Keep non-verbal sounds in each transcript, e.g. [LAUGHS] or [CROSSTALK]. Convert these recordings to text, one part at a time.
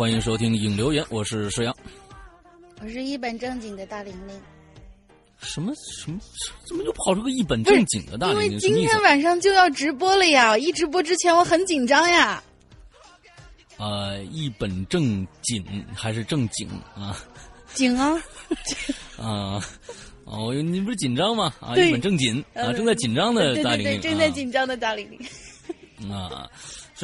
欢迎收听影留言，我是石阳。我是一本正经的大玲玲，什么什么？怎么就跑出个一本正经的大玲玲？因为今天？晚上就要直播了呀！一直播之前我很紧张呀。呃，一本正经还是正经啊？紧啊！[LAUGHS] 啊哦，你不是紧张吗？啊，一本正经啊，呃正在紧张的大玲玲，正在啊紧张的大玲玲。啊，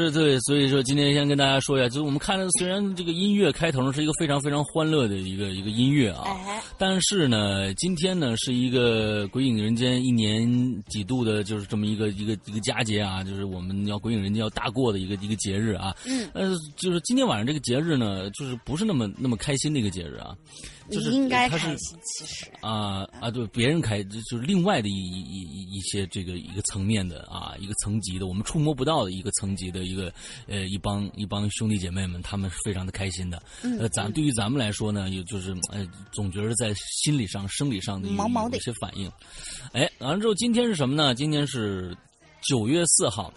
是对，所以说今天先跟大家说一下，就是我们看的虽然这个音乐开头是一个非常非常欢乐的一个一个音乐啊，哎，但是呢，今天呢是一个《鬼影人间》一年几度的，就是这么一个一个一个佳节啊，就是我们要《鬼影人间》要大过的一个一个节日啊。嗯，呃，就是今天晚上这个节日呢，就是不是那么那么开心的一个节日啊，就是你应该是开心，其实。啊啊，对，别人开就就是另外的一一一一些这个一个层面的啊，一个层级的，我们触摸不到的一个层级的一个呃一帮一帮兄弟姐妹们，他们是非常的开心的。嗯呃，咱对于咱们来说呢，也就是呃，总觉得在心理上、生理上的有毛毛的一些反应。哎，完了之后，今天是什么呢？今天是九月四号，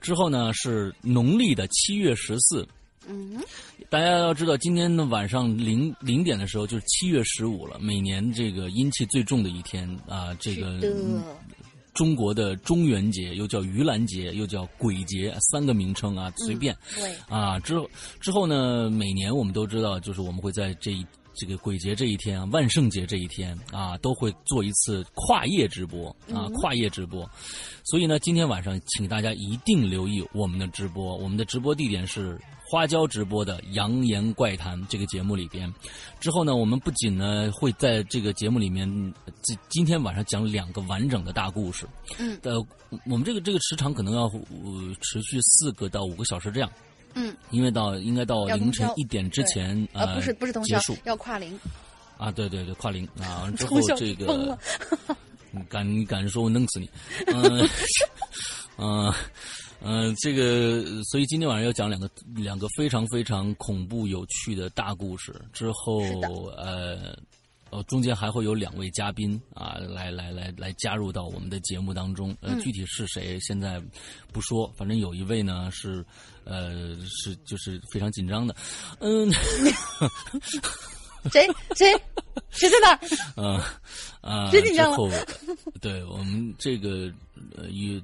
之后呢是农历的七月十四。嗯，大家要知道，今天的晚上零零点的时候就是七月十五了，每年这个阴气最重的一天啊，这个中国的中元节又叫盂兰节，又叫鬼节，三个名称啊，随便。对，啊，之后之后呢，每年我们都知道，就是我们会在这一这个鬼节这一天啊，万圣节这一天啊，都会做一次跨夜直播啊，跨夜直播。所以呢，今天晚上请大家一定留意我们的直播，我们的直播地点是花椒直播的《扬言怪谈》这个节目里边。之后呢，我们不仅呢会在这个节目里面，今今天晚上讲两个完整的大故事。嗯，呃，我们这个这个时长可能要呃持续四个到五个小时这样。嗯，因为到应该到凌晨一点之前，呃，不是不是通宵结束，要跨零。啊，对对对，跨零啊，之后 [LAUGHS] 这个 [LAUGHS] 敢你敢说我弄死你，嗯嗯 [LAUGHS] 嗯，这个所以今天晚上要讲两个两个非常非常恐怖有趣的大故事，之后呃。呃，中间还会有两位嘉宾啊，来来来来加入到我们的节目当中。呃，嗯具体是谁现在不说，反正有一位呢是，呃，是就是非常紧张的，嗯，谁 [LAUGHS] 谁谁在哪儿？啊啊！真紧张了对我们这个呃与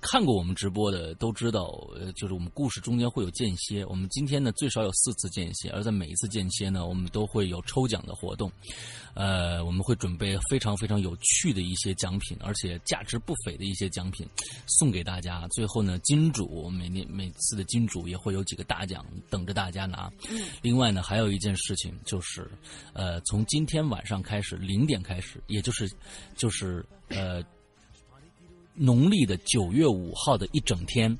看过我们直播的都知道，呃，就是我们故事中间会有间歇。我们今天呢最少有四次间歇，而在每一次间歇呢，我们都会有抽奖的活动。呃，我们会准备非常非常有趣的一些奖品，而且价值不菲的一些奖品送给大家。最后呢，金主每年每次的金主也会有几个大奖等着大家拿。嗯另外呢，还有一件事情就是，呃，从今天晚上开始零点开始，也就是就是呃农历的九月五号的一整天，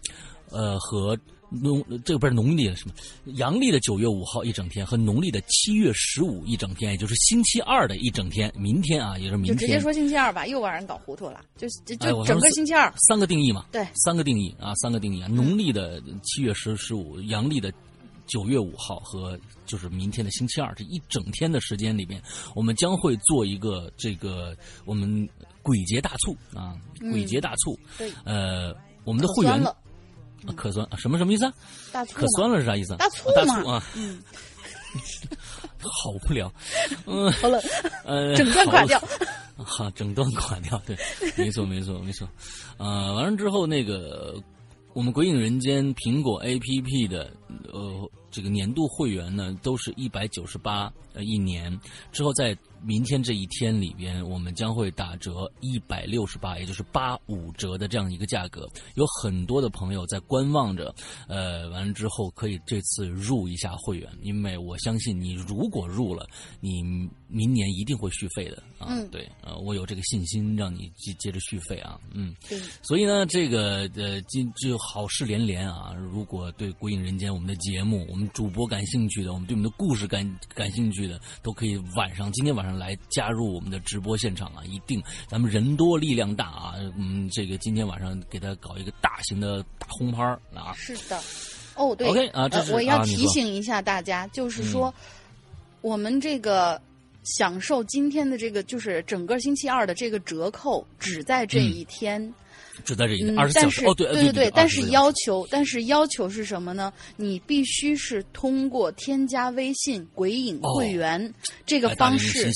呃和。农这个不是农历的什么，阳历的九月五号一整天和农历的七月十五一整天，也就是星期二的一整天，明天啊，也是明天。就直接说星期二吧，又把人搞糊涂了。就就整个星期二，三个定义嘛，对三个定义啊，三个定义啊，农历的七月十十五，阳历的九月五号和就是明天的星期二这一整天的时间里面，我们将会做一个这个我们鬼节大促啊，鬼节大促，对，呃，我们的会员可酸什么什么意思啊？大醋可酸，了是啥意思啊？大醋啊大嘛醋啊，嗯，[LAUGHS] 好无聊，嗯。好了，呃，整段垮掉。哈，整段垮掉，对，没错，没错，没错。呃，完了之后，那个我们《鬼影人间》苹果 APP 的呃这个年度会员呢，都是一百九十八呃一年。之后在明天这一天里边，我们将会打折一百六十八，也就是八五折的这样一个价格。有很多的朋友在观望着，呃，完了之后可以这次入一下会员，因为我相信你如果入了，你明年一定会续费的啊。嗯对，呃，我有这个信心让你接接着续费啊。嗯，对，所以呢，这个呃，今就好事连连啊！如果对《鬼影人间》我们的节目、我们主播感兴趣的，我们对我们的故事感感兴趣的，都可以晚上今天晚上来加入我们的直播现场啊！一定，咱们人多力量大啊！嗯，这个今天晚上给他搞一个大型的大红牌儿啊！是的。哦，对 OK，啊这是呃我要提醒一下大家，就是说，嗯我们这个享受今天的这个，就是整个星期二的这个折扣，只在这一天。只在这一嗯二十，小但是时哦，对对对但是要求，但是要求是什么呢？你必须是通过添加微信“鬼影会员”这个方式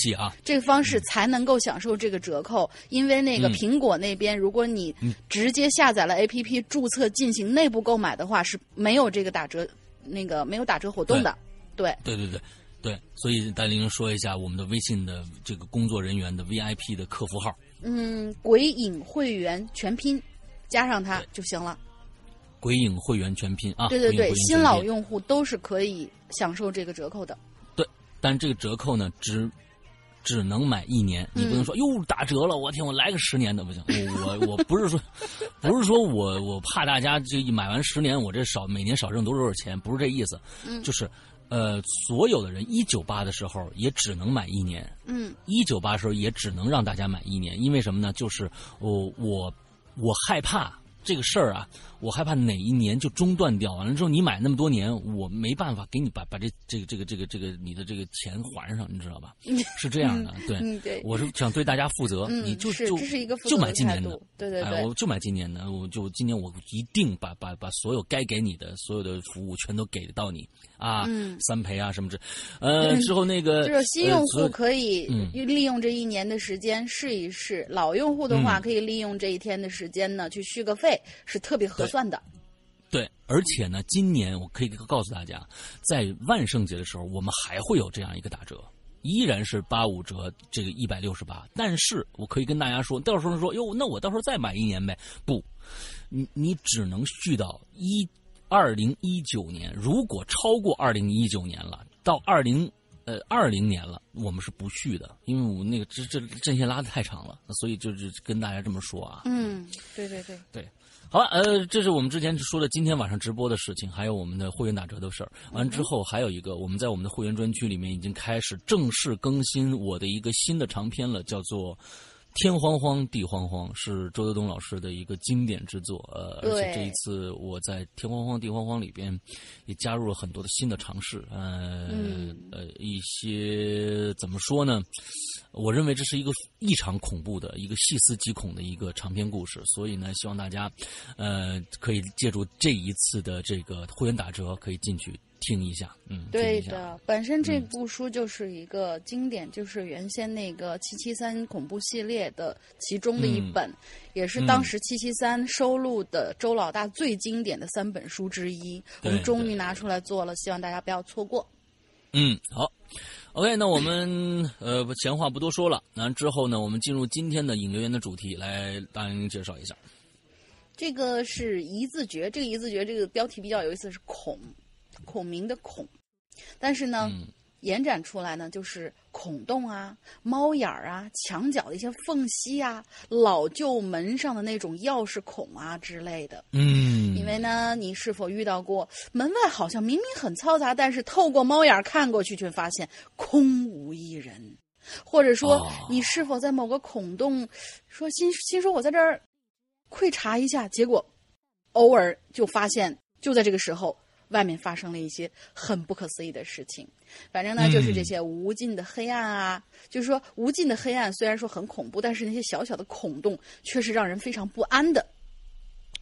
这个方式才能够享受这个折扣。因为那个嗯苹果那边，如果你嗯直接下载了 APP 注册进行内部购买的话，是没有这个打折，那个没有打折活动的。对，对对对对，所以戴玲说一下我们的微信的这个工作人员的 VIP 的客服号。嗯，鬼影会员全拼加上它就行了。鬼影会员全拼啊！对对对，新老用户都是可以享受这个折扣的。对但这个折扣呢，只只能买一年，你不能说哟打折了，我天，我来个十年的不行。我我我不是说，[LAUGHS] 不是说我我怕大家就一买完十年，我这少每年少挣多少多少钱，不是这意思，嗯就是呃，所有的人一九八的时候也只能买一年，嗯一九八时候也只能让大家买一年，因为什么呢？就是我我我害怕这个事儿啊，我害怕哪一年就中断掉，完了之后你买那么多年，我没办法给你把把这这个这个这个这个你的这个钱还上，你知道吧？是这样的，对，嗯，对，我是想对大家负责，嗯，你就是就买今年的。对对哎，对，我就买今年的，我就今年我一定把把把所有该给你的所有的服务全都给到你啊，嗯三陪啊什么之，呃，之后那个就是新用户可以嗯利用这一年的时间试一试，老用户的话嗯可以利用这一天的时间呢去续个费，是特别合算的。对，而且呢，今年我可以告诉大家，在万圣节的时候，我们还会有这样一个打折，依然是八五折，这个一百六十八。但是我可以跟大家说，到时候说哟，那我到时候再买一年呗？不，你你只能续到一二零一九年，如果超过二零一九年了，到二零。呃，二零年了，我们是不续的，因为我那个这这阵线拉的太长了，所以就是跟大家这么说啊。嗯，对对对，好了，呃，这是我们之前说的今天晚上直播的事情，还有我们的会员打折的事儿。完之后，还有一个，我们在我们的会员专区里面已经开始正式更新我的一个新的长篇了，叫做《天荒荒地荒荒》，是周德东老师的一个经典之作。呃，而且这一次我在《天荒荒地荒荒》里边也加入了很多的新的尝试，呃、嗯呃，一些怎么说呢？我认为这是一个异常恐怖的一个细思极恐的一个长篇故事，所以呢，希望大家，呃，可以借助这一次的这个会员打折，可以进去听一下，嗯，对的，本身这嗯部书就是一个经典，就是原先那个七七三恐怖系列的其中的一嗯本，也是当时七七三收录的周老大最经典的三本书之一。我们终于拿出来做了，希望大家不要错过。嗯，好，OK，那我们呃闲话不多说了，那之后呢，我们进入今天的引流言的主题，来大英介绍一下。这个是一字诀，这个一字诀这个标题比较有意思，是孔，孔明的孔，但是呢。嗯延展出来呢，就是孔洞啊、猫眼儿啊、墙角的一些缝隙啊、老旧门上的那种钥匙孔啊之类的。嗯，因为呢，你是否遇到过门外好像明明很嘈杂，但是透过猫眼儿看过去却发现空无一人？或者说哦，你是否在某个孔洞说心心说我在这儿窥察一下，结果偶尔就发现就在这个时候。外面发生了一些很不可思议的事情，反正呢，就是这些无尽的黑暗啊，就是说无尽的黑暗，虽然说很恐怖，但是那些小小的孔洞却是让人非常不安的。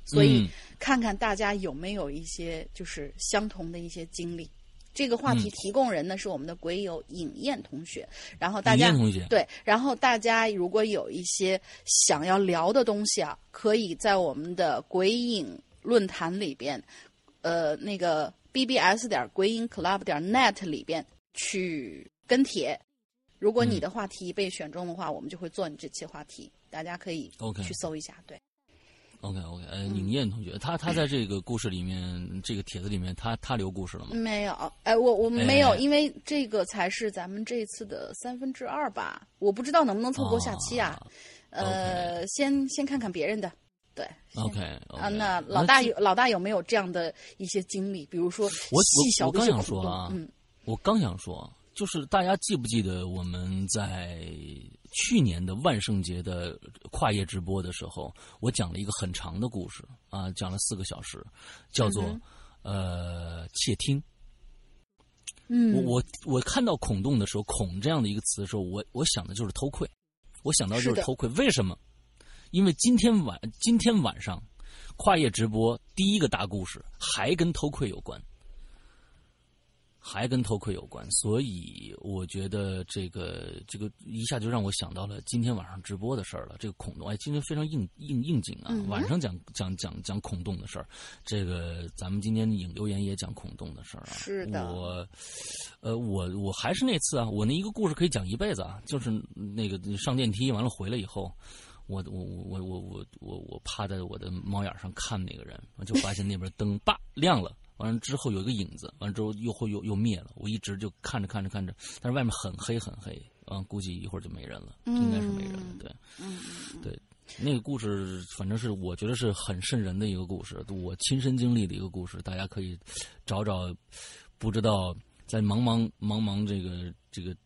所以嗯看看大家有没有一些就是相同的一些经历。这个话题提供人呢、是我们的鬼友尹燕同学，然后大家同学对，然后大家如果有一些想要聊的东西啊，可以在我们的鬼影论坛里边，呃，那个 bbs 点鬼影 club 点 net 里边去跟帖。如果你的话题被选中的话，我们就会做你这期话题，大家可以 OK 去搜一下。对，OK OK，呃，嗯尹燕同学，他他在这个故事里面，这个帖子里面，他他留故事了吗？没有，哎，我我没有，哎因为这个才是咱们这次的三分之二吧，我不知道能不能凑够下期啊。呃，先先看看别人的，对。先 OK 啊，那老大有老大有没有这样的一些经历？比如说我细小我刚想说啊，嗯，我刚想说，就是大家记不记得我们在去年的万圣节的跨夜直播的时候，我讲了一个很长的故事啊，讲了四个小时，叫做、嗯呃窃听。嗯，我我我看到孔洞的时候，孔这样的一个词的时候，我我想的就是偷窥，我想到就是偷窥。为什么？因为今天晚今天晚上跨夜直播第一个大故事还跟偷窥有关，还跟偷窥有关，所以我觉得这个这个一下就让我想到了今天晚上直播的事儿了。这个孔洞，哎，今天非常应应应景啊！嗯晚上讲讲讲讲孔洞的事儿，这个咱们今天引留言也讲孔洞的事儿啊。是的我呃，我我还是那次啊，我那一个故事可以讲一辈子啊，就是那个上电梯完了回来以后。我我我我我我我趴在我的猫眼上看那个人，就发现那边灯叭亮了，完了之后有一个影子，完了之后又会又又灭了。我一直就看着看着看着，但是外面很黑很黑，嗯，估计一会儿就没人了，应该是没人了。对，嗯对，那个故事反正是我觉得是很瘆人的一个故事，我亲身经历的一个故事，大家可以找找，不知道在茫茫茫茫这个这个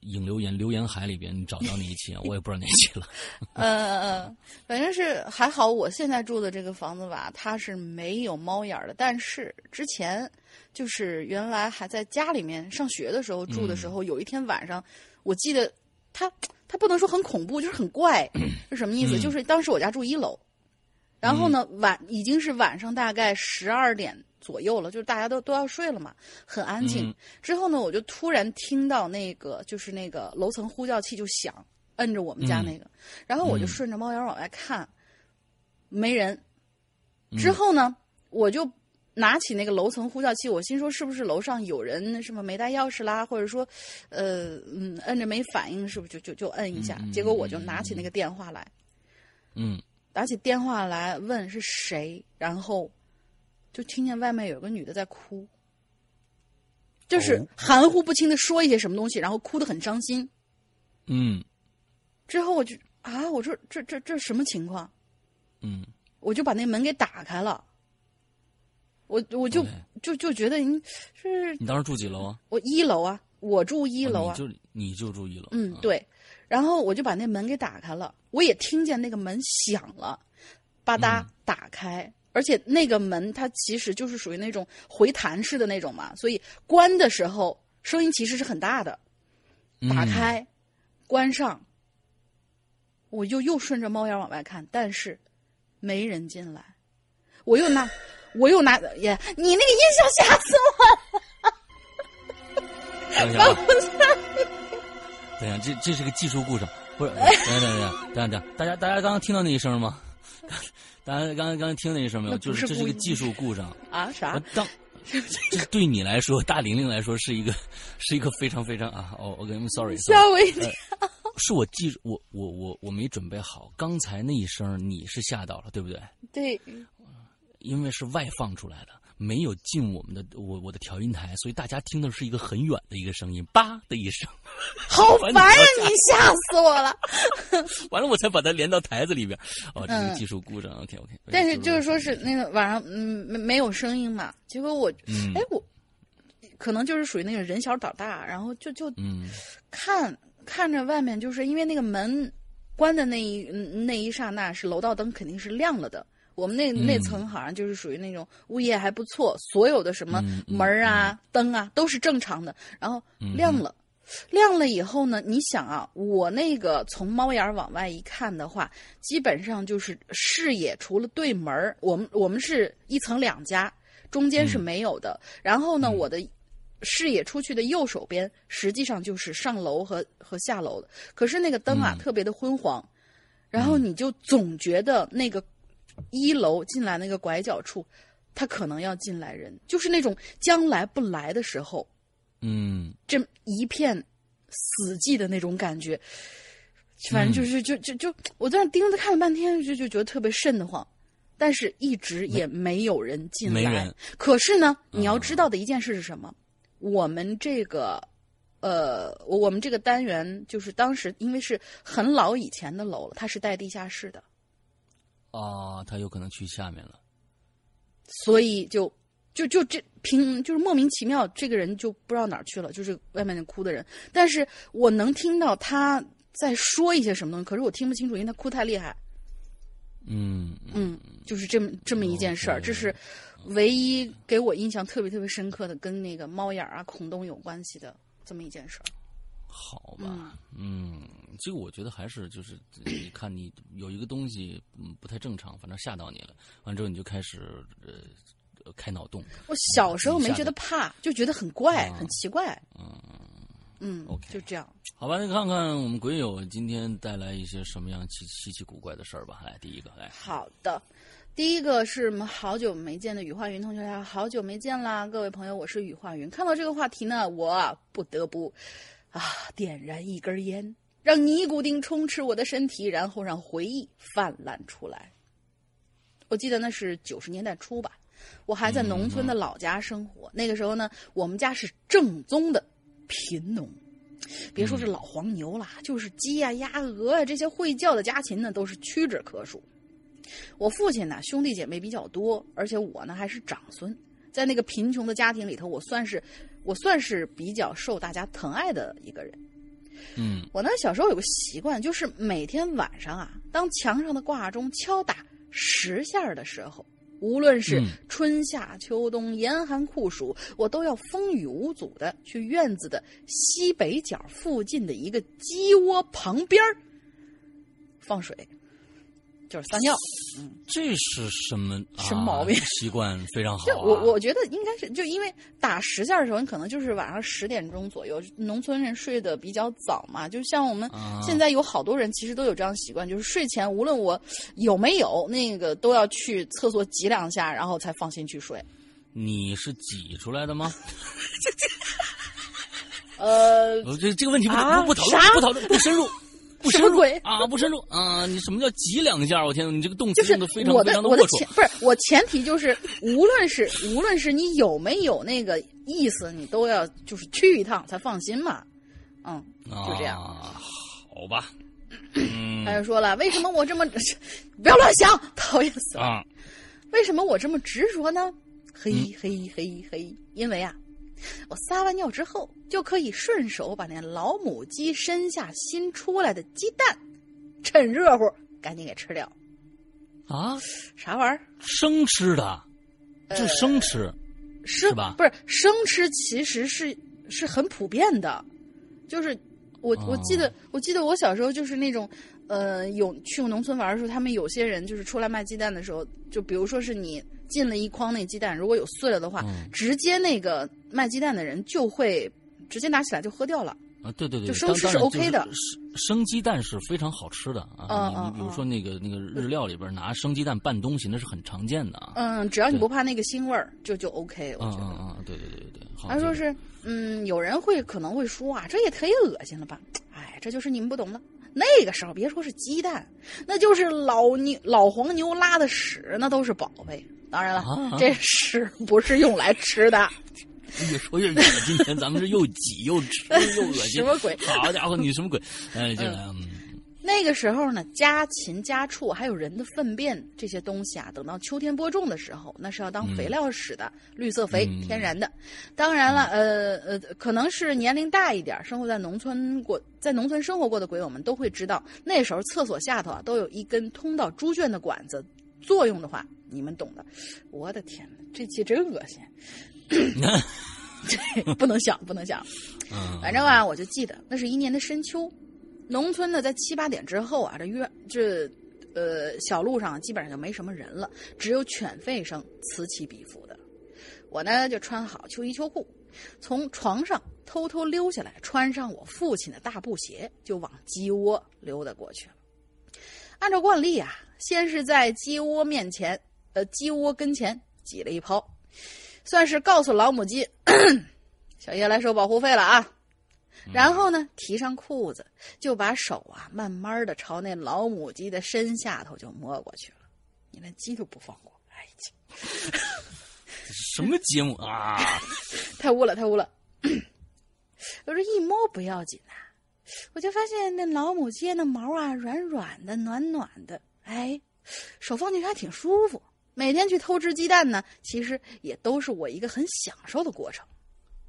引留言留言海里边，你找到那一期啊？[LAUGHS] 我也不知道哪一期了。嗯 [LAUGHS] 嗯，反正是还好，我现在住的这个房子吧，它是没有猫眼儿的。但是之前就是原来还在家里面上学的时候住的时候，有一天晚上，我记得它它不能说很恐怖，就是很怪，[CLEARS THROAT] 是什么意思？嗯就是当时我家住一楼，然后呢晚已经是晚上大概十二点左右了，就是大家都都要睡了嘛，很安静。嗯之后呢，我就突然听到那个就是那个楼层呼叫器就响，摁着我们家那个，然后我就嗯顺着猫眼往外看，没人。嗯之后呢，我就拿起那个楼层呼叫器，我心说是不是楼上有人什么没带钥匙啦，或者说，呃嗯摁着没反应，是不是就就就摁一下？结果我就拿起那个电话来，嗯打起电话来问是谁，然后就听见外面有个女的在哭，就是哦含糊不清的说一些什么东西，然后哭得很伤心。嗯之后我就啊，我说这这这什么情况？嗯，我就把那门给打开了。我我就就就觉得你是你当时住几楼啊？我一楼啊，我住一楼啊，哦你就你就住一楼。嗯，啊，对。然后我就把那门给打开了，我也听见那个门响了，吧嗒嗯打开，而且那个门它其实就是属于那种回弹式的那种嘛，所以关的时候声音其实是很大的，打嗯开、关上，我就又顺着猫眼往外看，但是没人进来，我又拿我又拿耶，你那个音效吓死我了。等一下啊，等一下，这这是个技术故障，不是？等一下，等一下，等一下，大家大家刚刚听到那一声吗？大家刚才刚才听那一声没有？就是这是不是故意个技术故障。[LAUGHS] 啊啥？当 [LAUGHS] [LAUGHS] 这对你来说，大玲玲来说是一个是一个非常非常啊，哦，OK，I'm sorry，吓我一跳！是我记我我我我没准备好，刚才那一声你是吓到了，对不对？对，因为是外放出来的，没有进我们的我我的调音台，所以大家听的是一个很远的一个声音，叭的一声，[LAUGHS] 好烦呀！你吓死我了。[LAUGHS] 完了我才把它连到台子里边。哦，这是技术故障，OK OK。但是就是说是那个晚上，嗯，没没有声音嘛。结果我，嗯哎，我可能就是属于那个人小胆大，然后就就嗯看看着外面，就是因为那个门关的那一嗯那一刹那，是楼道灯肯定是亮了的。我们那嗯。那层好像就是属于那种物业还不错，所有的什么门儿啊、灯啊都是正常的，然后亮了。亮了以后呢，你想啊，我那个从猫眼儿往外一看的话，基本上就是视野除了对门儿，我们我们是一层两家，中间是没有的。然后呢，我的视野出去的右手边，实际上就是上楼和和下楼的。可是那个灯啊，嗯。特别的昏黄，然后你就总觉得那个一楼进来那个拐角处，他可能要进来人，就是那种将来不来的时候。嗯这一片死寂的那种感觉，反正就是就就就我在那盯着看了半天，就就觉得特别瘆得慌，但是一直也没有人进来。可是呢，你要知道的一件事是什么？我们这个。呃，我我们这个单元就是当时因为是很老以前的楼了，它是带地下室的，啊，他有可能去下面了。所以就就就这凭就是莫名其妙，这个人就不知道哪儿去了，就是外面那哭的人。但是我能听到他在说一些什么东西，可是我听不清楚，因为他哭太厉害。嗯嗯，就是这么这么一件事儿这是唯一给我印象特别特别深刻的，跟那个猫眼儿啊、孔洞有关系的这么一件事儿。好吧，嗯，这个我觉得还是就是，你看你有一个东西嗯不太正常，反正吓到你了，完之后你就开始呃呃开脑洞，我小时候没觉得怕，就觉得很怪、啊很奇怪。嗯，嗯 OK 就这样。好吧，那看看我们鬼友今天带来一些什么样奇稀奇古怪的事儿吧。来，第一个，来，好的，第一个是我们好久没见的雨化云同学，他好久没见啦，各位朋友，我是雨化云。看到这个话题呢，我啊不得不啊点燃一根烟，让尼古丁充斥我的身体，然后让回忆泛滥出来。我记得那是九十年代初吧，我还在农村的老家生活。那个时候呢，我们家是正宗的贫农。别说是老黄牛啦，就是鸡呀、鸭、鹅啊、这些会叫的家禽呢，都是屈指可数。我父亲呢，兄弟姐妹比较多，而且我呢还是长孙，在那个贫穷的家庭里头，我算是我算是比较受大家疼爱的一个人。嗯。我呢小时候有个习惯，就是每天晚上啊，当墙上的挂钟敲打十下的时候，无论是嗯。春夏秋冬、严寒酷暑，我都要风雨无阻的去院子的西北角附近的一个鸡窝旁边儿放水，就是撒尿。这是什么什么毛病啊习惯非常好、啊。就我我觉得应该是就因为打十下的时候，你可能就是晚上十点钟左右，农村人睡得比较早嘛。就像我们啊现在有好多人其实都有这样习惯，就是睡前无论我有没有那个都要去厕所挤两下，然后才放心去睡。你是挤出来的吗？[LAUGHS] 呃，呃，这这个问题不、啊不不讨论，不讨论，不深入，不深入什么鬼啊，不深入啊！你什么叫挤两下？我天，你这个动就是词用的非常我的非常的龌龊我的前。不是我前提就是，无论是无论是你有没有那个意思，你都要就是去一趟才放心嘛。嗯，就这样。啊，好吧。嗯 [CLEARS THROAT] 他就说了，为什么我这么不要乱想，讨厌死了。啊，为什么我这么执着呢？嘿嗯嘿嘿嘿，因为啊，我撒完尿之后就可以顺手把那老母鸡身下新出来的鸡蛋，趁热乎赶紧给吃掉。啊，啥玩意儿？生吃的，这生吃。生是吧不是生吃，其实是是很普遍的，就是我我记得、我记得我小时候就是那种，呃，有去过农村玩的时候，他们有些人就是出来卖鸡蛋的时候，就比如说是你进了一筐那鸡蛋，如果有碎了的话，嗯直接那个卖鸡蛋的人就会直接拿起来就喝掉了。啊，对对对，就生吃是 OK 的生生鸡蛋是非常好吃的啊。你你比如嗯说那个那个日料里边拿生鸡蛋拌东西，那是很常见的啊。嗯，只要你不怕那个腥味儿，就就 OK，我嗯觉得。嗯嗯，对对对对对。好他说是，嗯，有人会可能会说啊，这也忒恶心了吧？哎，这就是你们不懂的。那个时候别说是鸡蛋，那就是老牛老黄牛拉的屎，那都是宝贝。当然了，啊这屎不是用来吃的。越说越远了。今天咱们是又挤又吃 [LAUGHS] 又恶心，什么鬼好家伙，你什么鬼？[LAUGHS] 哎，这个嗯那个时候呢，家禽、家畜还有人的粪便这些东西啊，等到秋天播种的时候，那是要当肥料使的，绿色肥，嗯天然的。当然了，呃呃，可能是年龄大一点，生活在农村过，在农村生活过的鬼友们都会知道，那时候厕所下头啊都有一根通到猪圈的管子，作用的话你们懂的。我的天哪，这期真恶心，[LAUGHS] 这不能想，不能想。嗯，反正啊，我就记得那是一年的深秋，农村呢在七八点之后啊，这约这呃小路上基本上就没什么人了，只有犬吠声此起彼伏的。我呢就穿好秋衣秋裤，从床上偷偷溜下来，穿上我父亲的大布鞋，就往鸡窝溜达过去了。按照惯例啊，先是在鸡窝面前，呃，鸡窝跟前挤了一泡，算是告诉老母鸡，小叶来收保护费了啊。然后呢，提上裤子，就把手啊，慢慢的朝那老母鸡的身下头就摸过去了。你连鸡都不放过，哎呀，什么节目啊？[LAUGHS] 太污了，太污了。我说一摸不要紧呐、我就发现那老母鸡那毛啊，软软的，暖暖的，哎，手放进去还挺舒服。每天去偷吃鸡蛋呢，其实也都是我一个很享受的过程。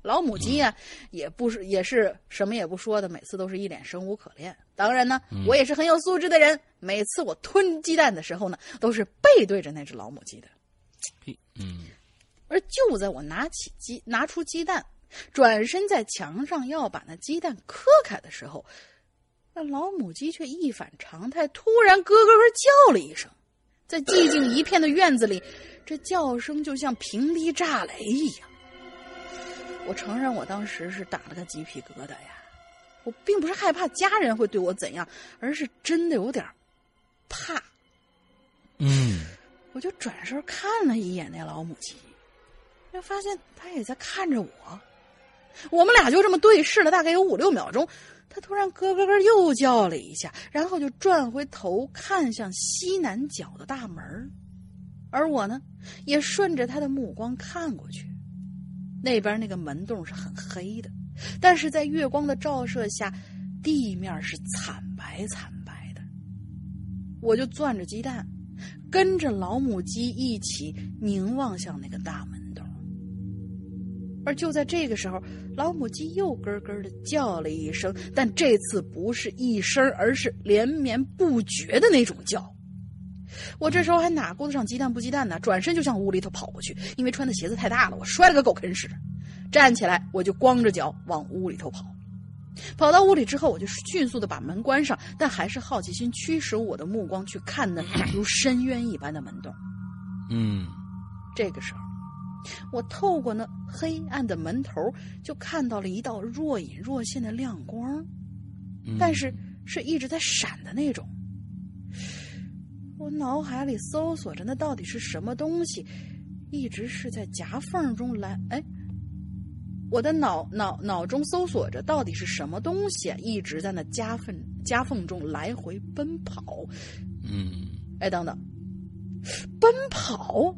老母鸡呀、也不是也是什么也不说的，每次都是一脸生无可恋。当然呢，我也是很有素质的人，每次我吞鸡蛋的时候呢，都是背对着那只老母鸡的。嗯而就在我拿起鸡拿出鸡蛋，转身在墙上要把那鸡蛋磕开的时候，那老母鸡却一反常态，突然咯咯咯叫了一声，在寂静一片的院子里，这叫声就像平地炸雷一样。我承认，我当时是打了个鸡皮疙瘩呀。我并不是害怕家人会对我怎样，而是真的有点怕。嗯我就转身看了一眼那老母鸡，就发现它也在看着我。我们俩就这么对视了大概有五六秒钟，它突然咯咯咯又叫了一下，然后就转回头看向西南角的大门而我呢，也顺着它的目光看过去，那边那个门洞是很黑的，但是在月光的照射下，地面是惨白惨白的。我就攥着鸡蛋，跟着老母鸡一起凝望向那个大门。而就在这个时候，老母鸡又咯咯的叫了一声，但这次不是一声，而是连绵不绝的那种叫。我这时候还哪顾得上鸡蛋不鸡蛋呢？转身就向屋里头跑过去，因为穿的鞋子太大了，我摔了个狗啃屎。站起来，我就光着脚往屋里头跑。跑到屋里之后，我就迅速的把门关上，但还是好奇心驱使我的目光去看那如深渊一般的门洞。嗯这个时候，我透过那黑暗的门头，就看到了一道若隐若现的亮光，嗯，但是是一直在闪的那种。我脑海里搜索着那到底是什么东西，一直是在夹缝中来，哎，我的脑脑脑中搜索着到底是什么东西啊，一直在那夹缝夹缝中来回奔跑。嗯哎，等等，奔跑！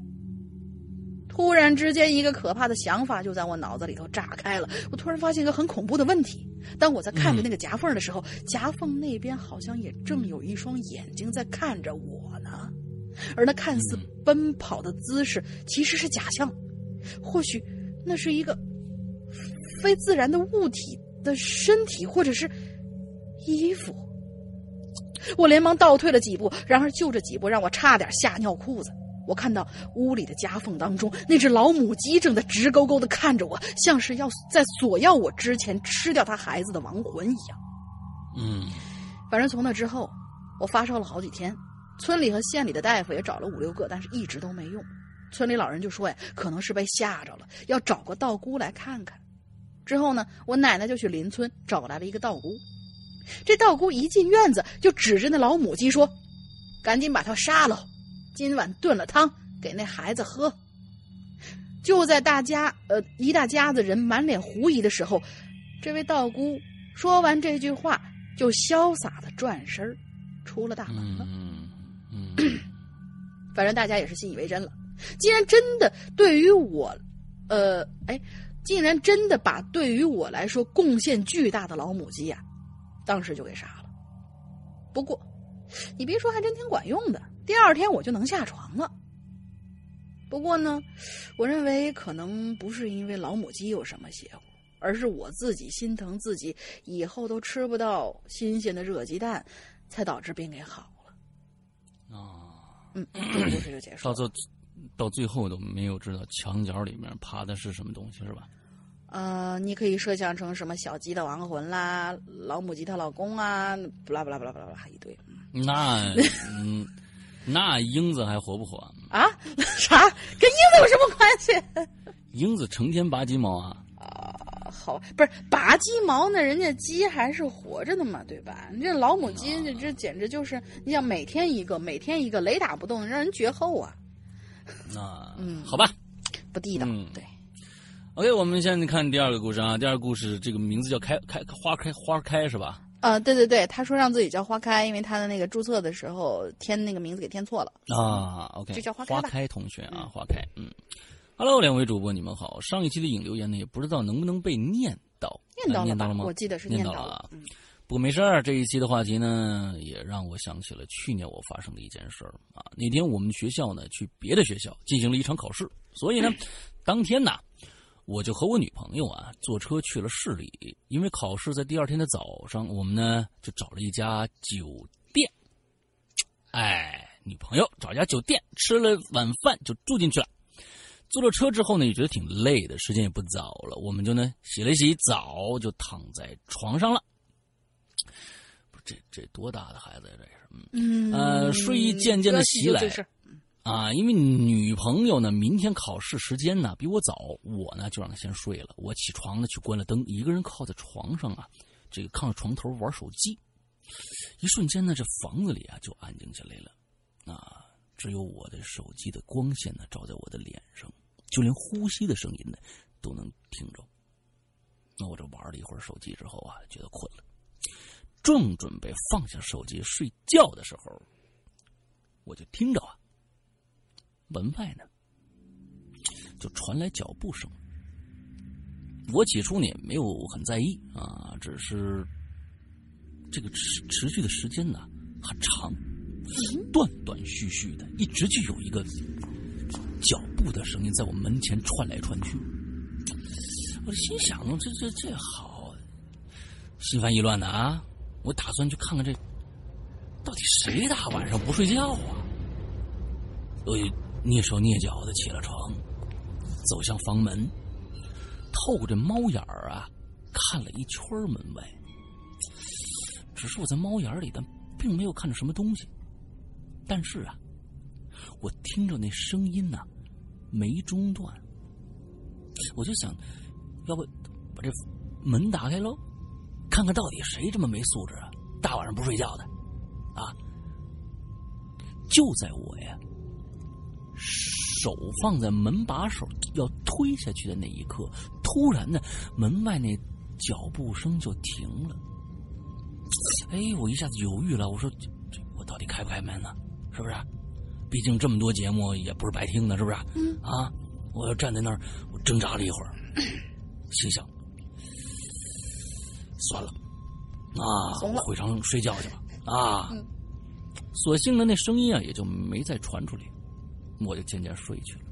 突然之间，一个可怕的想法就在我脑子里头炸开了。我突然发现一个很恐怖的问题：当我在看着那个夹缝的时候，夹缝那边好像也正有一双眼睛在看着我呢。而那看似奔跑的姿势其实是假象，或许那是一个非自然的物体的身体，或者是衣服。我连忙倒退了几步，然而就这几步让我差点吓尿裤子。我看到屋里的夹缝当中，那只老母鸡正在直勾勾的看着我，像是要在索要我之前吃掉它孩子的亡魂一样。嗯反正从那之后，我发烧了好几天，村里和县里的大夫也找了五六个，但是一直都没用。村里老人就说呀，可能是被吓着了，要找个道姑来看看。之后呢，我奶奶就去邻村找来了一个道姑。这道姑一进院子，就指着那老母鸡说：“赶紧把它杀了，今晚炖了汤给那孩子喝。”就在大家呃一大家子人满脸狐疑的时候，这位道姑说完这句话，就潇洒的转身出了大门了。嗯嗯，反正大家也是信以为真了。既然真的对于我，呃，哎，竟然真的把对于我来说贡献巨大的老母鸡呀、当时就给杀了。不过，你别说，还真挺管用的。第二天我就能下床了。不过呢，我认为可能不是因为老母鸡有什么邪乎，而是我自己心疼自己以后都吃不到新鲜的热鸡蛋，才导致病给好了。啊，嗯，这个故事就结束了。到最到最后都没有知道墙角里面爬的是什么东西，是吧？呃，你可以设想成什么小鸡的亡魂啦，老母鸡她老公啊，不啦不啦不啦不啦不啦一堆那嗯，那英子还活不活？啊？[LAUGHS] 啥？跟英子有什么关系？英子成天拔鸡毛啊！啊，好，不是拔鸡毛那人家鸡还是活着的嘛，对吧？你这老母鸡这这简直就是，你想每天一个，每天一个，雷打不动，让人绝后啊，那嗯好吧。不地道。嗯对，OK，我们现在看第二个故事啊。第二个故事这个名字叫开开花开花开是吧？呃，对对对，他说让自己叫花开，因为他的那个注册的时候填那个名字给填错了。啊，OK，就叫花开吧同学啊，花开，嗯，Hello，两位主播，你们好。上一期的引留言呢，也不知道能不能被念到，念到了吧？呃念到了吗？我记得是到念到了不过没事儿，这一期的话题呢，也让我想起了去年我发生的一件事儿啊。那天我们学校呢去别的学校进行了一场考试，所以呢，当天呢，我就和我女朋友啊坐车去了市里，因为考试在第二天的早上，我们呢就找了一家酒店。哎，女朋友找一家酒店吃了晚饭就住进去了。坐了车之后呢，也觉得挺累的，时间也不早了，我们就呢洗了洗澡，就躺在床上了。这这多大的孩子呀？这是，嗯嗯，呃睡意渐渐的袭来啊，因为女朋友呢，明天考试时间呢比我早，我呢就让她先睡了。我起床呢去关了灯，一个人靠在床上啊，这个靠着床头玩手机。一瞬间呢，这房子里啊就安静下来了，啊，只有我的手机的光线呢照在我的脸上，就连呼吸的声音呢都能听着。那我这玩了一会儿手机之后啊，觉得困了，正准备放下手机睡觉的时候，我就听着啊，门外呢就传来脚步声。我起初呢也没有很在意啊，只是这个持持续的时间呢很长，断断续续的，一直就有一个脚步的声音在我门前窜来窜去。我心想，这这这好，心烦意乱的啊！我打算去看看这到底谁大晚上不睡觉啊？我就蹑手蹑脚的起了床，走向房门，透过这猫眼儿啊，看了一圈门外。只是我在猫眼里，但并没有看着什么东西。但是啊，我听着那声音呢、没中断。我就想，要不把这门打开喽，看看到底谁这么没素质啊？大晚上不睡觉的，啊！就在我呀手放在门把手要推下去的那一刻，突然呢，门外那脚步声就停了。哎，我一下子犹豫了，我说这这我到底开不开门呢？是不是？毕竟这么多节目也不是白听的，是不是？嗯啊，我要站在那儿，我挣扎了一会儿，[COUGHS] 心想，算了，啊，我回床睡觉去吧。啊，嗯所幸呢，那声音啊也就没再传出来，我就渐渐睡去了。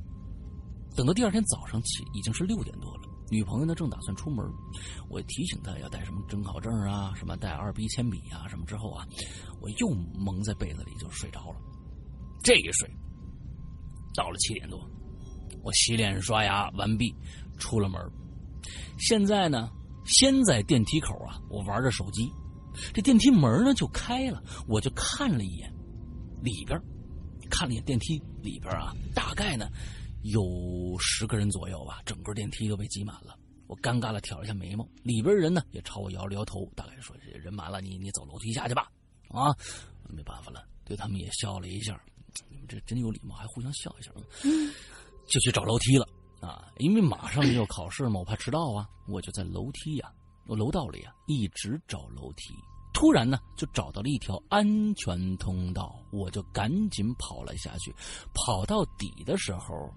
等到第二天早上起，已经是六点多了。女朋友呢正打算出门，我提醒她要带什么准考证啊，什么带二 B 铅笔啊，什么之后啊，我又蒙在被子里就睡着了。这一睡，到了七点多，我洗脸刷牙完毕，出了门。现在呢，先在电梯口啊，我玩着手机，这电梯门呢就开了，我就看了一眼里边，看了一眼电梯里边啊，大概呢有十个人左右吧，整个电梯都被挤满了。我尴尬的挑了一下眉毛，里边人呢也朝我摇了摇头，大概说人满了，你你走楼梯下去吧。啊，没办法了，对他们也笑了一下，你们这真有礼貌，还互相笑一下，就去找楼梯了啊，因为马上就要考试嘛，我怕迟到啊，我就在楼梯呀、我楼道里啊一直找楼梯。突然呢，就找到了一条安全通道，我就赶紧跑了下去。跑到底的时候，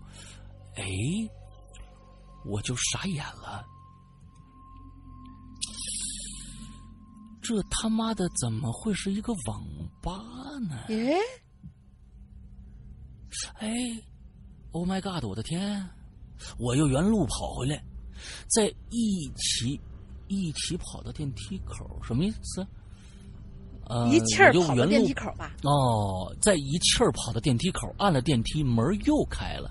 哎，我就傻眼了。这他妈的怎么会是一个网吧呢？耶，哎，Oh my God！我的天，我又原路跑回来，在一起一起跑到电梯口，什么意思？呃，一气儿跑到电梯口吧。哦，在一气儿跑到电梯口，按了电梯门又开了，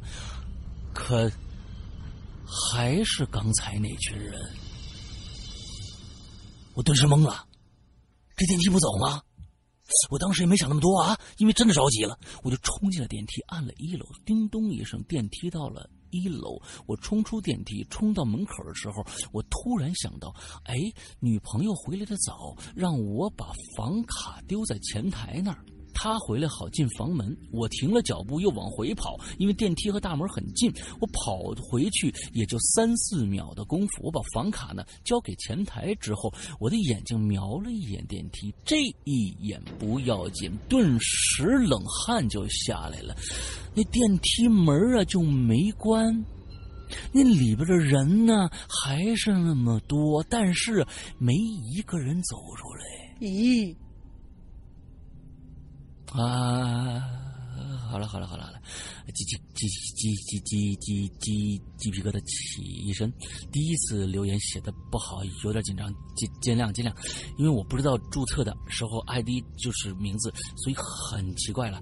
可还是刚才那群人，我顿时懵了，这电梯不走吗？我当时也没想那么多啊，因为真的着急了，我就冲进了电梯，按了一楼，叮咚一声，电梯到了一楼。我冲出电梯，冲到门口的时候，我突然想到，哎，女朋友回来的早，让我把房卡丢在前台那儿。他回来好进房门，我停了脚步又往回跑，因为电梯和大门很近。我跑回去也就三四秒的功夫，我把房卡呢交给前台之后，我的眼睛瞄了一眼电梯，这一眼不要紧，顿时冷汗就下来了。那电梯门啊就没关，那里边的人呢还是那么多，但是没一个人走出来。咦，啊，好了好了好了好了，鸡鸡鸡鸡鸡鸡鸡鸡鸡皮疙瘩起一身。第一次留言写的不好，有点紧张，见见谅见谅，因为我不知道注册的时候 ID 就是名字，所以很奇怪了。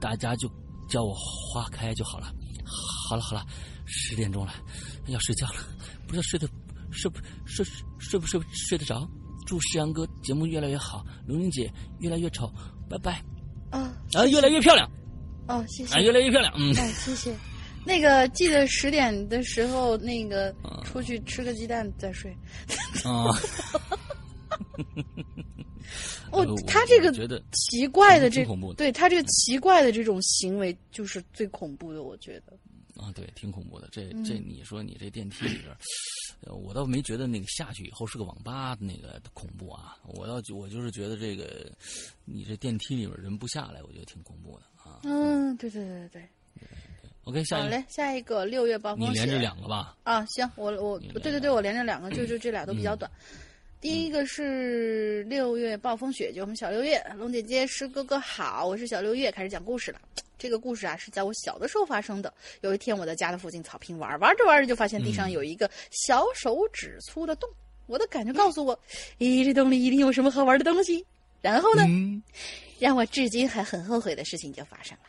大家就叫我花开就好了。好了好了，十点钟了，要睡觉了，不知道睡得睡不睡睡不睡睡得着。祝世阳哥节目越来越好，龙玲姐越来越丑，拜拜。啊啊，越来越漂亮，哦，谢谢啊，，越来越漂亮，嗯，哎，谢谢。那个记得十点的时候，那个啊出去吃个鸡蛋再睡。啊，[LAUGHS] 哦他这个觉得奇怪的这挺恐怖对他这个奇怪的这种行为，就是最恐怖的，我觉得。啊，对，挺恐怖的。这嗯这，你说你这电梯里边我倒没觉得那个下去以后是个网吧那个恐怖啊。我要我就是觉得这个，你这电梯里边人不下来，我觉得挺恐怖的啊。嗯，对对对对对 OK，下好嘞，下一个六月暴风雪。你连着两个吧。啊，行，我我对对对，我连着两个，就就这俩都比较短。第一个是六月暴风雪，就我们小六月，龙姐姐、师哥哥好，我是小六月，开始讲故事了。这个故事啊是在我小的时候发生的。有一天我在家的附近草坪玩，玩着玩着就发现地上有一个小手指粗的洞，我的感觉告诉我，咦，这洞里一定有什么好玩的东西。然后呢，嗯让我至今还很后悔的事情就发生了。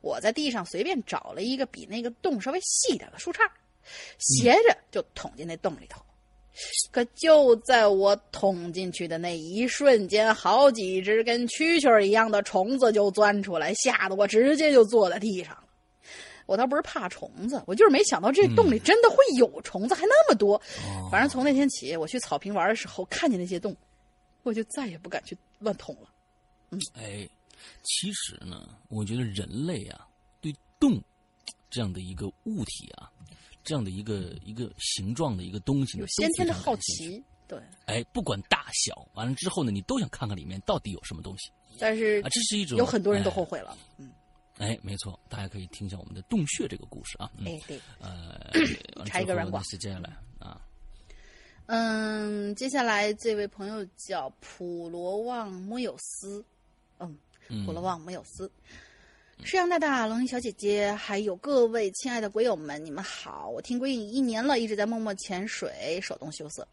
我在地上随便找了一个比那个洞稍微细点的树杈，斜着就捅进那洞里头。可就在我捅进去的那一瞬间，好几只跟蛐蛐儿一样的虫子就钻出来，吓得我直接就坐在地上了。我倒不是怕虫子，我就是没想到这洞里真的会有虫子，还那么多。哦反正从那天起，我去草坪玩的时候，看见那些洞，我就再也不敢去乱捅了。嗯哎，其实呢，我觉得人类啊，对洞这样的一个物体啊，这样的一个一个形状的一个东西呢，有先天的好。奇，对。哎，不管大小，完了之后呢，你都想看看里面到底有什么东西但是啊！这是一种有很多人都哎后悔了。嗯，哎，没错，大家可以听一下我们的洞穴这个故事啊。嗯，哎，对，呃，[COUGHS] 插一个软广是接下来啊，嗯，接下来这位朋友叫普罗旺莫有斯，嗯，嗯普罗旺莫有斯。世阳大大、龙吟小姐姐，还有各位亲爱的鬼友们，你们好！我听鬼影一年了，一直在默默潜水，手动羞涩。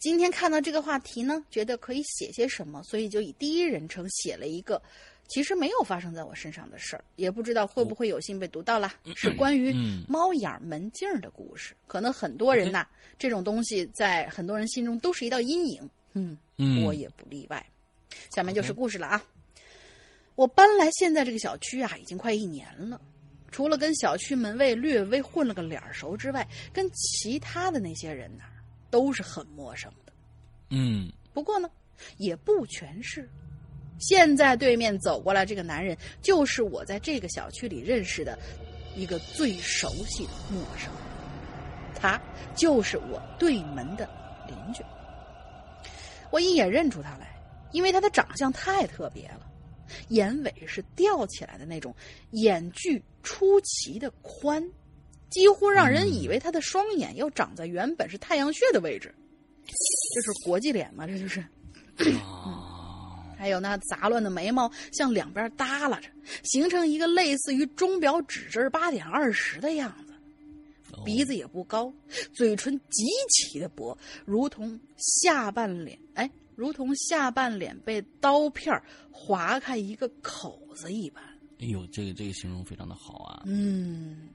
今天看到这个话题呢，觉得可以写些什么，所以就以第一人称写了一个其实没有发生在我身上的事儿，也不知道会不会有幸被读到啦。是关于嗯猫眼儿门镜儿的故事。可能很多人呐，这种东西在很多人心中都是一道阴影。嗯，嗯我也不例外。下面就是故事了啊。我搬来现在这个小区啊，已经快一年了。除了跟小区门卫略微混了个脸熟之外，跟其他的那些人呐、都是很陌生的。嗯不过呢，也不全是。现在对面走过来这个男人，就是我在这个小区里认识的一个最熟悉的陌生人，他就是我对门的邻居。我一眼认出他来，因为他的长相太特别了，眼尾是吊起来的那种，眼距出奇的宽，几乎让人以为他的双眼要长在原本是太阳穴的位置。这是国际脸吗？这就是。啊，还有那杂乱的眉毛向两边耷拉着，形成一个类似于钟表指针八点二十的样子。鼻子也不高，嘴唇极其的薄，如同下半脸，哎，如同下半脸被刀片划开一个口子一般。哎呦，这个这个形容非常的好啊。嗯，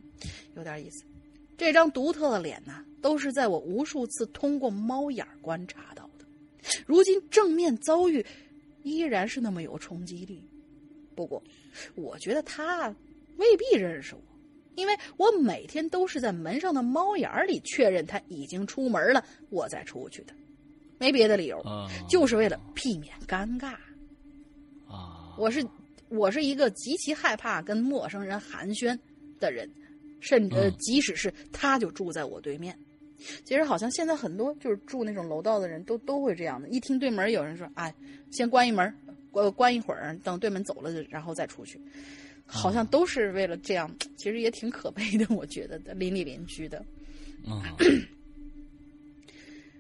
有点意思。这张独特的脸呢，都是在我无数次通过猫眼观察到的。如今正面遭遇，依然是那么有冲击力。不过，我觉得他未必认识我，因为我每天都是在门上的猫眼里确认他已经出门了，我再出去的，没别的理由，啊，就是为了避免尴尬。啊，我是我是一个极其害怕跟陌生人寒暄的人，甚至、即使是他就住在我对面。其实好像现在很多就是住那种楼道的人都都会这样的，一听对门有人说：“哎，先关一门，关关一会儿，等对门走了然后再出去。”好像都是为了这样，其实也挺可悲的，我觉得的邻里邻居的。啊，[CLEARS THROAT]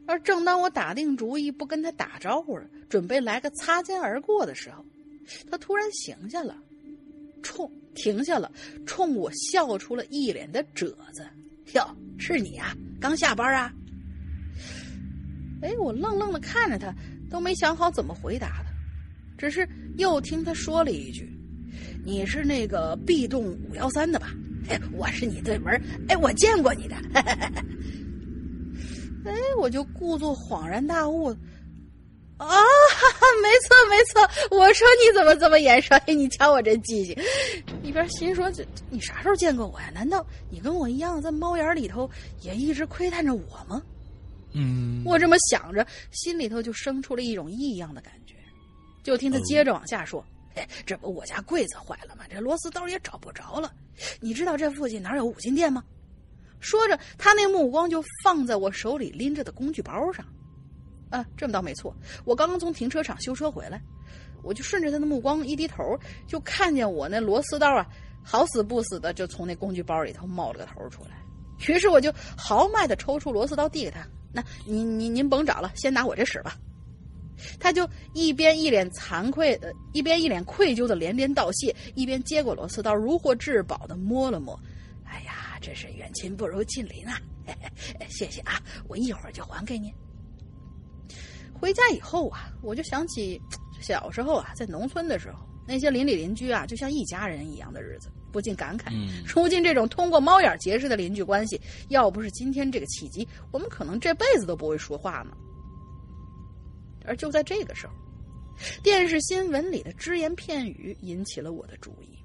而正当我打定主意不跟他打招呼了，准备来个擦肩而过的时候，他突然醒下了，冲停下了，冲我笑出了一脸的褶子。哟，是你啊？刚下班啊？哎，我愣愣的看着他，都没想好怎么回答他，只是又听他说了一句：“你是那个 B 栋五幺三的吧？”哎，我是你对门，哎，我见过你的。[LAUGHS] 哎，我就故作恍然大悟，啊，哈哈，没错没错，我说你怎么这么眼熟？哎，[LAUGHS] 你瞧我这记性，一边心说这你啥时候见过我呀？难道你跟我一样在猫眼里头也一直窥探着我吗？嗯，我这么想着，心里头就生出了一种异样的感觉。就听他接着往下说：“哎，这不我家柜子坏了吗？这螺丝刀也找不着了。你知道这附近哪有五金店吗？”说着，他那目光就放在我手里拎着的工具包上。啊，这么倒没错，我刚刚从停车场修车回来，我就顺着他的目光一低头，就看见我那螺丝刀啊，好死不死的就从那工具包里头冒了个头出来。于是我就豪迈的抽出螺丝刀递给他，那您您您甭找了，先拿我这使吧。他就一边一脸惭愧的，一边一脸愧疚的连连道谢，一边接过螺丝刀，如获至宝的摸了摸。真是远亲不如近邻啊！[LAUGHS] 谢谢啊，我一会儿就还给您。回家以后啊，我就想起 [TSK] 小时候啊，在农村的时候，那些邻里邻居啊，就像一家人一样的日子，不禁感慨：嗯如今这种通过猫眼结识的邻居关系，要不是今天这个契机，我们可能这辈子都不会说话呢。而就在这个时候，电视新闻里的只言片语引起了我的注意。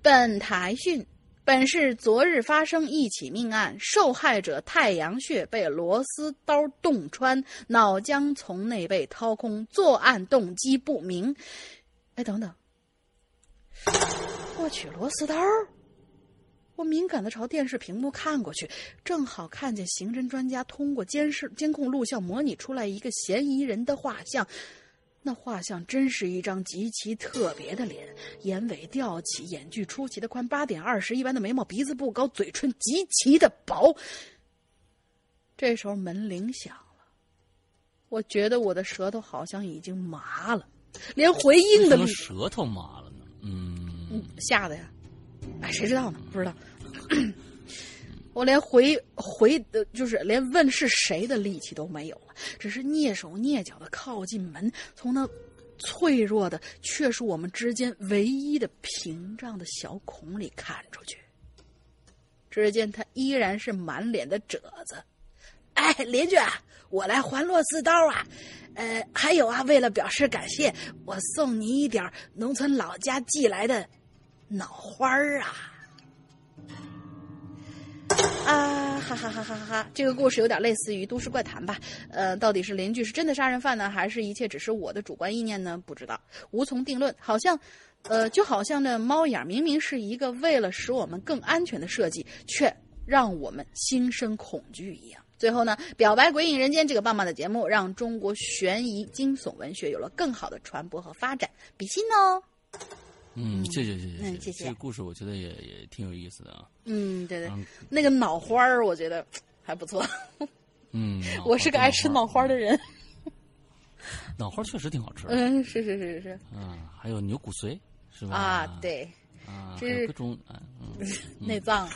本台讯：本市昨日发生一起命案，受害者太阳穴被螺丝刀洞穿，脑浆从内被掏空，作案动机不明。哎，等等，我去，螺丝刀！我敏感的朝电视屏幕看过去，正好看见刑侦专家通过监视监控录像模拟出来一个嫌疑人的画像。那画像真是一张极其特别的脸，眼尾吊起，眼距出奇的宽，八点二十一般的眉毛，鼻子不高，嘴唇极其的薄。这时候门铃响了，我觉得我的舌头好像已经麻了，连回应的力舌头麻了呢？嗯嗯，吓得呀，哎，谁知道呢？不知道。[CLEARS THROAT] 我连回回的，就是连问是谁的力气都没有了，只是蹑手蹑脚的靠近门，从那脆弱的却是我们之间唯一的屏障的小孔里看出去。只见他依然是满脸的褶子。哎，邻居啊，我来还螺丝刀啊！呃，还有啊，为了表示感谢，我送你一点农村老家寄来的脑花儿啊！啊，哈哈哈哈哈哈！这个故事有点类似于都市怪谈吧？呃，到底是邻居是真的杀人犯呢，还是一切只是我的主观意念呢？不知道，无从定论。好像，呃，就好像那猫眼明明是一个为了使我们更安全的设计，却让我们心生恐惧一样。最后呢，《表白鬼影人间》这个棒棒的节目，让中国悬疑惊悚文学有了更好的传播和发展。比心哦！嗯，谢谢谢谢嗯谢谢这个故事我觉得也也挺有意思的啊。嗯，对对嗯，那个脑花儿，我觉得还不错。嗯，[LAUGHS] 我是个爱吃脑花儿的人。脑花确实挺好吃的。嗯，是是是是嗯，还有牛骨髓是吧？啊，对，啊，这是还有各种啊嗯 [LAUGHS] 内脏，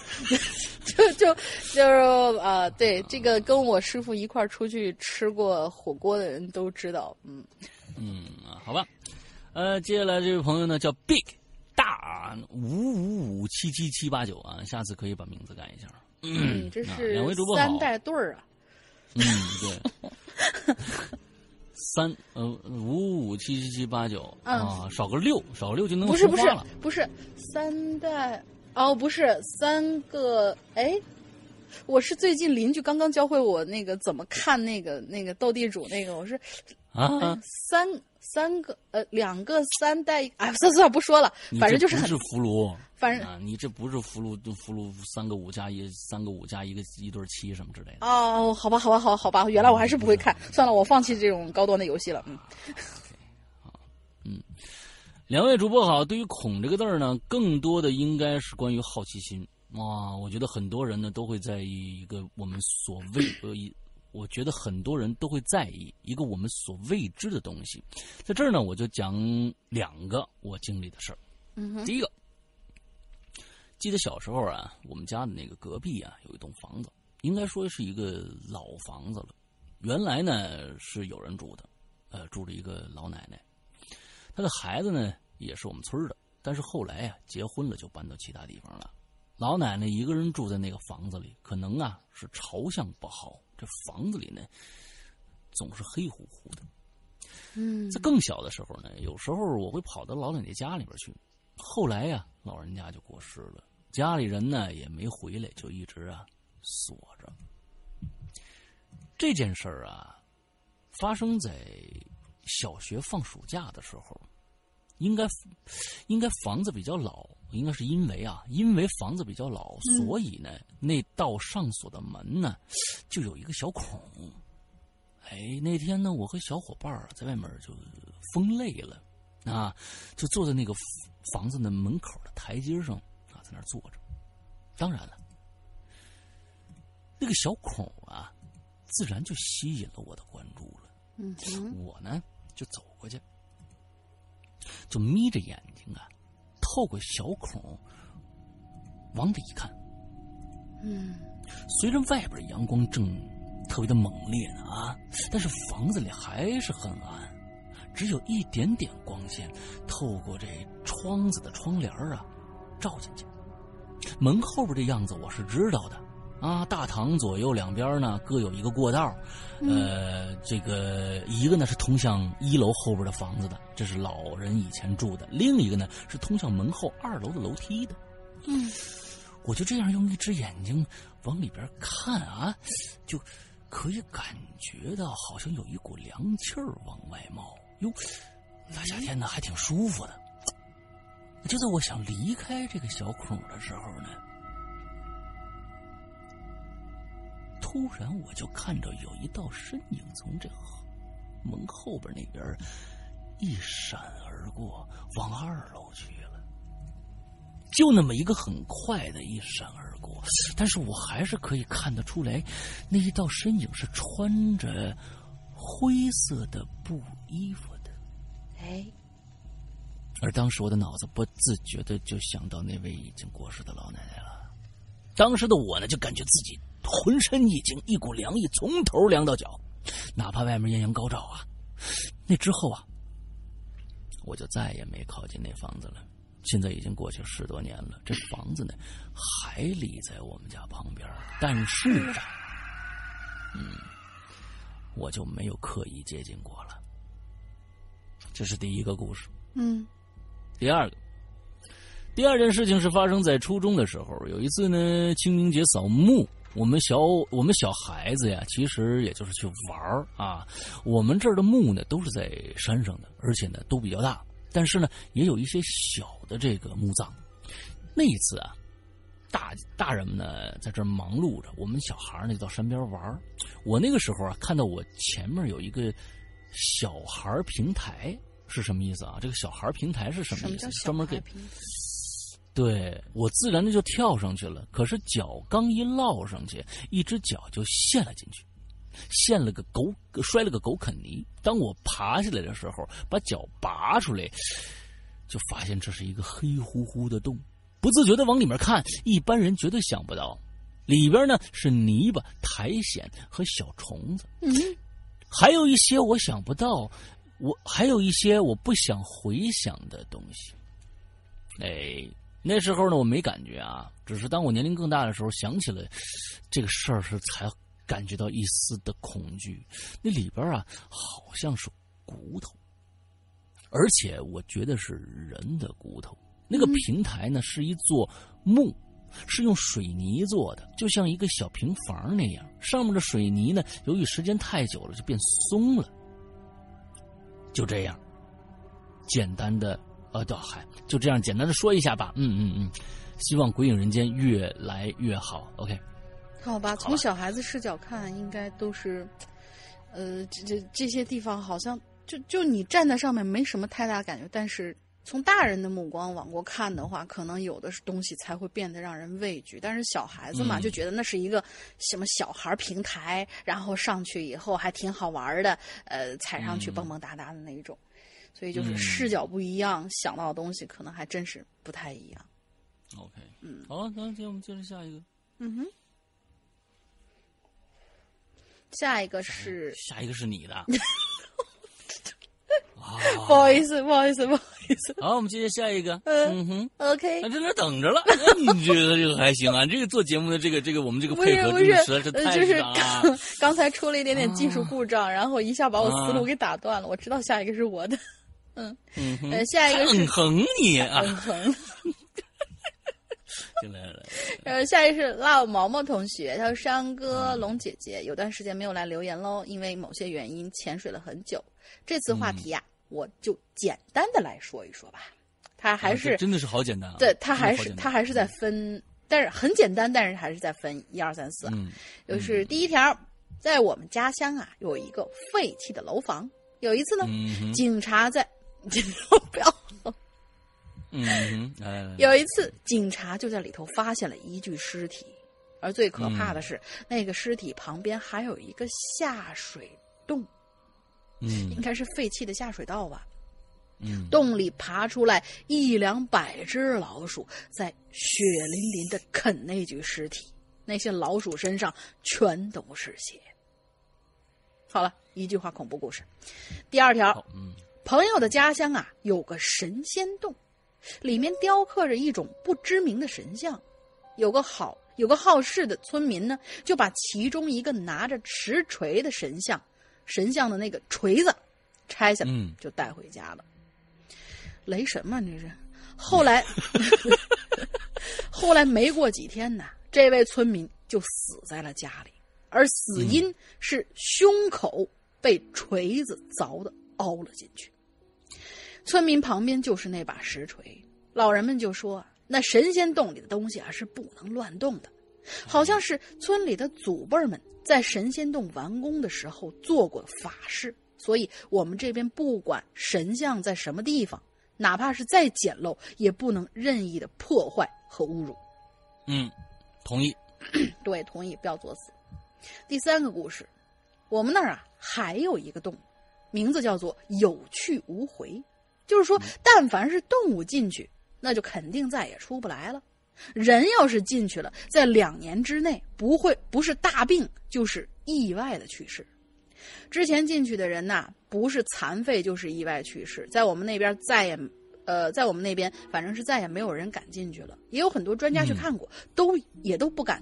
[LAUGHS] 就就就是啊，对这个跟我师傅一块儿出去吃过火锅的人都知道，嗯嗯啊，好吧。呃，接下来这位朋友呢叫 Big 大五五五七七七八九啊，下次可以把名字改一下。嗯，这啊是两位主播好三代对儿啊，嗯，对。[LAUGHS] 三呃五五七七七八九嗯啊，少个六，少个六就能不是不是。不是三代哦，不是三个哎。我是最近邻居刚刚教会我那个怎么看那个那个斗地主那个，我是啊哎，三三个呃两个三代，哎算算了不说了，反正就是很是俘虏，反正啊，你这不是俘虏，俘虏三个五加一，三个五加一个一对七什么之类的。哦，好吧，好吧，好，好吧，原来我还是不会看，算了，我放弃这种高端的游戏了。嗯，两位主播好，对于“恐”这个字儿呢，更多的应该是关于好奇心哇。我觉得很多人呢都会在意一个我们所谓呃一，我觉得很多人都会在意一个我们所未知的东西。在这儿呢，我就讲两个我经历的事儿。第一个，记得小时候啊，我们家的那个隔壁啊有一栋房子，应该说是一个老房子了。原来呢是有人住的，呃，住着一个老奶奶，她的孩子呢也是我们村的，但是后来啊结婚了就搬到其他地方了。老奶奶一个人住在那个房子里，可能啊是朝向不好，这房子里呢总是黑乎乎的。嗯在更小的时候呢，有时候我会跑到老奶奶家里边去。后来呀、老人家就过世了，家里人呢也没回来，就一直啊锁着。这件事儿啊，发生在小学放暑假的时候，应该应该房子比较老，应该是因为啊，因为房子比较老，所以呢，那道上锁的门呢，就有一个小孔。哎，那天呢，我和小伙伴儿在外面就疯累了，啊，就坐在那个房子的门口的台阶上啊，在那儿坐着。当然了，那个小孔啊，自然就吸引了我的关注了。嗯，我呢就走过去，就眯着眼睛啊，透过小孔往里一看。嗯虽然外边阳光正特别的猛烈呢啊，但是房子里还是很暗，只有一点点光线透过这窗子的窗帘啊照进去。门后边的样子我是知道的啊，大堂左右两边呢各有一个过道，呃，这个一个呢是通向一楼后边的房子的，这是老人以前住的；另一个呢是通向门后二楼的楼梯的。嗯我就这样用一只眼睛往里边看啊，就可以感觉到好像有一股凉气儿往外冒。哟，大夏天的还挺舒服的。就在我想离开这个小孔的时候呢，突然我就看到有一道身影从这门后边那边一闪而过，往二楼去了。就那么一个很快的一闪而过，但是我还是可以看得出来，那一道身影是穿着灰色的布衣服的。哎，而当时我的脑子不自觉的就想到那位已经过世的老奶奶了。当时的我呢，就感觉自己浑身一惊，一股凉意从头凉到脚，哪怕外面艳阳高照啊。那之后啊，我就再也没靠近那房子了。现在已经过去十多年了，这房子呢还立在我们家旁边，但是啊，嗯，我就没有刻意接近过了。这是第一个故事。嗯第二个，第二件事情是发生在初中的时候。有一次呢，清明节扫墓我们小我们小孩子呀，其实也就是去玩儿啊。我们这儿的墓呢，都是在山上的，而且呢都比较大，但是呢也有一些小的这个墓葬。那一次啊，大大人们呢在这儿忙碌着，我们小孩儿呢就到山边玩儿。我那个时候啊，看到我前面有一个小孩平台，是什么意思啊？这个小孩平台是什么意思？专门给对我自然的就跳上去了，可是脚刚一落上去，一只脚就陷了进去，陷了个狗，摔了个狗啃泥。当我爬起来的时候，把脚拔出来，就发现这是一个黑乎乎的洞，不自觉的往里面看，一般人绝对想不到，里边呢是泥巴、苔藓和小虫子，嗯，还有一些我想不到，我还有一些我不想回想的东西。哎，那时候呢，我没感觉啊，只是当我年龄更大的时候，想起了这个事儿时，才感觉到一丝的恐惧。那里边啊，好像是骨头，而且我觉得是人的骨头。那个平台呢，是一座墓。是用水泥做的，就像一个小平房那样。上面的水泥呢，由于时间太久了，就变松了。就这样，简单的呃，对，还就这样简单的说一下吧。嗯嗯嗯，希望鬼影人间越来越好。OK，好吧，好从小孩子视角看，应该都是，呃，这这这些地方好像就就你站在上面没什么太大感觉，但是从大人的目光往过看的话，可能有的东西才会变得让人畏惧。但是小孩子嘛，嗯就觉得那是一个什么小孩平台，然后上去以后还挺好玩的，呃，踩上去嗯蹦蹦哒哒的那一种。所以就是嗯视角不一样，想到的东西可能还真是不太一样。OK，嗯好了，那接我们接着下一个，嗯哼。下一个是下一个是你的。[LAUGHS] 啊，不好意思，不好意思，不好意思。好，我们接着下一个。嗯嗯哼。OK，那，在那等着了。哎你觉得这个还行啊？这个做节目的这个这个我们这个不配合是不是真的实在是，呃太就是。刚 [LAUGHS] 刚才出了一点点技术故障，然后一下把我思路啊给打断了。我知道下一个是我的，嗯哼，呃，下一个是很横你啊！嗯哼，进来了，呃，[LAUGHS] 下一个是辣毛毛同学，他说山哥龙姐姐有段时间没有来留言喽，因为某些原因潜水了很久。这次话题呀、我就简单的来说一说吧。他还是啊真的是好简单啊！对，他还是他还是在分，但是很简单，但是还是在分一二三四啊。嗯就是第一条，在我们家乡啊，有一个废弃的楼房。有一次呢，嗯警察在，不要。嗯，来来来，有一次，警察就在里头发现了一具尸体，而最可怕的是，那个尸体旁边还有一个下水洞，嗯应该是废弃的下水道吧。嗯，洞里爬出来一两百只老鼠，在血淋淋的啃那具尸体，那些老鼠身上全都是血。好了，一句话恐怖故事。第二条，，嗯朋友的家乡啊，有个神仙洞，里面雕刻着一种不知名的神像。有个好有个好事的村民呢，就把其中一个拿着石锤的神像，神像的那个锤子拆下来，嗯就带回家了。雷神嘛，这是。后来，[LAUGHS] 后来没过几天呢，这位村民就死在了家里，而死因是胸口被锤子凿的凹了进去。村民旁边就是那把石锤，老人们就说啊，那神仙洞里的东西啊是不能乱动的，好像是村里的祖辈们在神仙洞完工的时候做过法事，所以我们这边不管神像在什么地方，哪怕是再简陋，也不能任意的破坏和侮辱。嗯，同意。[CLEARS THROAT] 对，同意，不要作死。第三个故事，我们那儿啊还有一个洞，名字叫做有去无回，就是说，但凡是动物进去，那就肯定再也出不来了。人要是进去了，在两年之内不会不是大病就是意外的去世。之前进去的人呐、不是残废就是意外去世，在我们那边再也，呃，在我们那边反正是再也没有人敢进去了。也有很多专家去看过，都也都不敢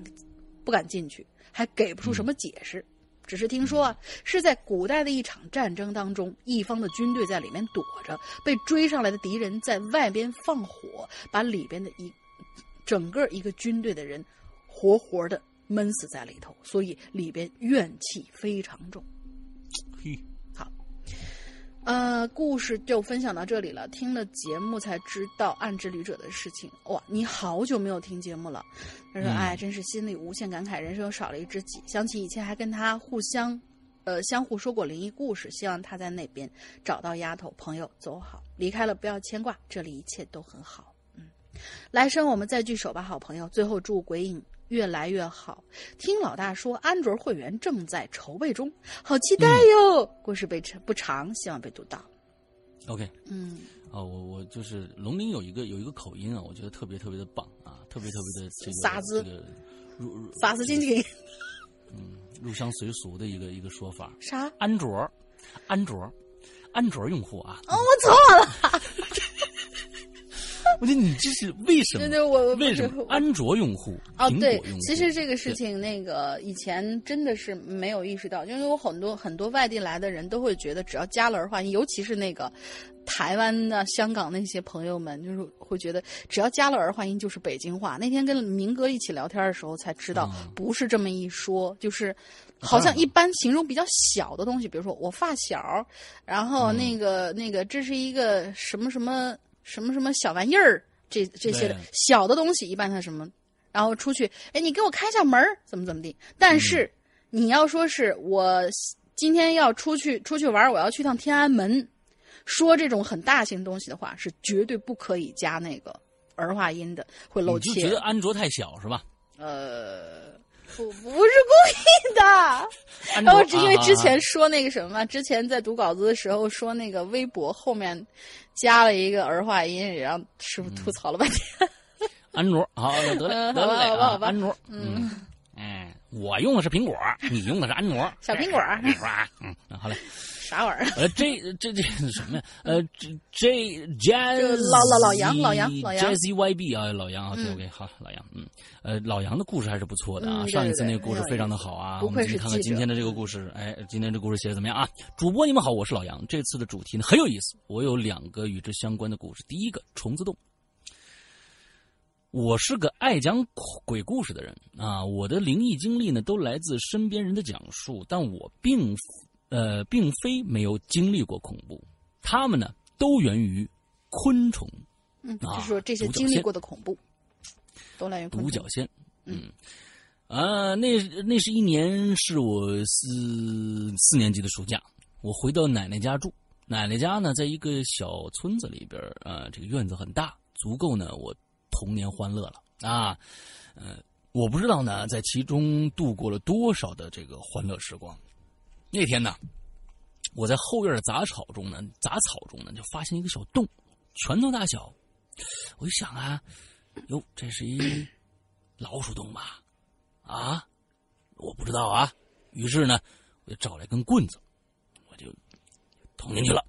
不敢进去，还给不出什么解释。只是听说啊，是在古代的一场战争当中，一方的军队在里面躲着，被追上来的敌人在外边放火，把里边的一整个一个军队的人活活的闷死在里头，所以里边怨气非常重。嘿，呃，故事就分享到这里了。听了节目才知道暗之旅者的事情。哇，你好久没有听节目了。他说：“嗯哎，真是心里无限感慨，人生又少了一知己。想起以前还跟他互相，呃，相互说过灵异故事。希望他在那边找到丫头，朋友走好，离开了不要牵挂，这里一切都很好。嗯，来生我们再聚首吧，好朋友。最后祝鬼影越来越好。听老大说，安卓会员正在筹备中，好期待哟！故事被不长，希望被读到。OK，嗯，啊，我我就是龙鳞有一个有一个口音啊，我觉得特别特别的棒啊，特别特别的这个啥子这个入入啥子晶晶？入乡随俗的一个一个说法。啥？安卓，安卓，安卓用户啊，哦，我错了。我觉得你这是为什么？对对，我我为什么安卓用户？哦，对其实这个事情，那个以前真的是没有意识到，因为我很多很多外地来的人都会觉得，只要加了儿化音，尤其是那个台湾的、香港那些朋友们，就是会觉得只要加了儿化音就是北京话。那天跟明哥一起聊天的时候才知道，嗯不是这么一说，就是好像一般形容比较小的东西，比如说我发小，然后那个、那个这是一个什么什么什么什么小玩意儿，这这些的小的东西，一般它什么，然后出去，哎，你给我开一下门怎么怎么地。但是、你要说是我今天要出去出去玩，我要去趟天安门，说这种很大型东西的话，是绝对不可以加那个儿化音的，会露怯你就觉。得安卓太小是吧？呃，不不是故意的。然后只因为啊之前说那个什么嘛，之前在读稿子的时候说那个微博后面加了一个儿化音，也让师傅吐槽了半天。[LAUGHS] 安卓，好，那得嘞，嗯得嘞啊，好吧好吧安卓，嗯，哎，我用的是苹果，你用的是安卓，小苹果是吧？嗯，好嘞。啥玩意儿？[LAUGHS] 呃，这这这什么呀？呃，这这 Jazz 老老老杨老杨老杨 Jazzy YB 啊，老杨，OK 嗯 OK，好，老杨，嗯，呃，老杨的故事还是不错的啊，上一次那个故事非常的好啊，我们今不愧是记者看看今天的这个故事，哎，今天这故事写的怎么样啊？主播你们好，我是老杨，这次的主题呢很有意思，我有两个与之相关的故事，第一个虫子洞。我是个爱讲鬼故事的人啊，我的灵异经历呢都来自身边人的讲述，但我并呃并非没有经历过恐怖，他们呢都源于昆虫。嗯，啊就是说这些经历过的恐怖，都来源独角仙，嗯，啊，那那是一年是我四四年级的暑假，我回到奶奶家住。奶奶家呢，在一个小村子里边，呃，这个院子很大，足够呢我童年欢乐了啊。呃，我不知道呢，在其中度过了多少的这个欢乐时光。那天呢，我在后院的杂草中呢，杂草中呢，就发现一个小洞，拳头大小。我一想啊，哟，这是一老鼠洞吧？啊，我不知道啊。于是呢，我就找来根棍子，我就捅进去了。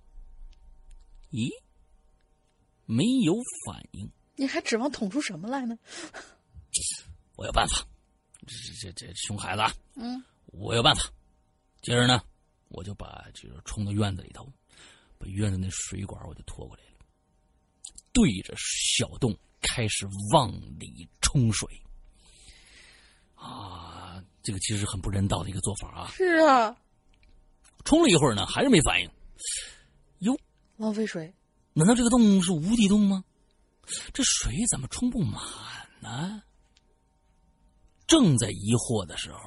咦，没有反应。你还指望捅出什么来呢？我有办法，这这这这熊孩子啊，嗯，我有办法。接着呢，我就把就是冲到院子里头，把院子那水管我就拖过来了，对着小洞开始往里冲水。啊，这个其实很不人道的一个做法啊！是啊，冲了一会儿呢，还是没反应。哟，浪费水。难道这个洞是无底洞吗？这水怎么冲不满呢？正在疑惑的时候，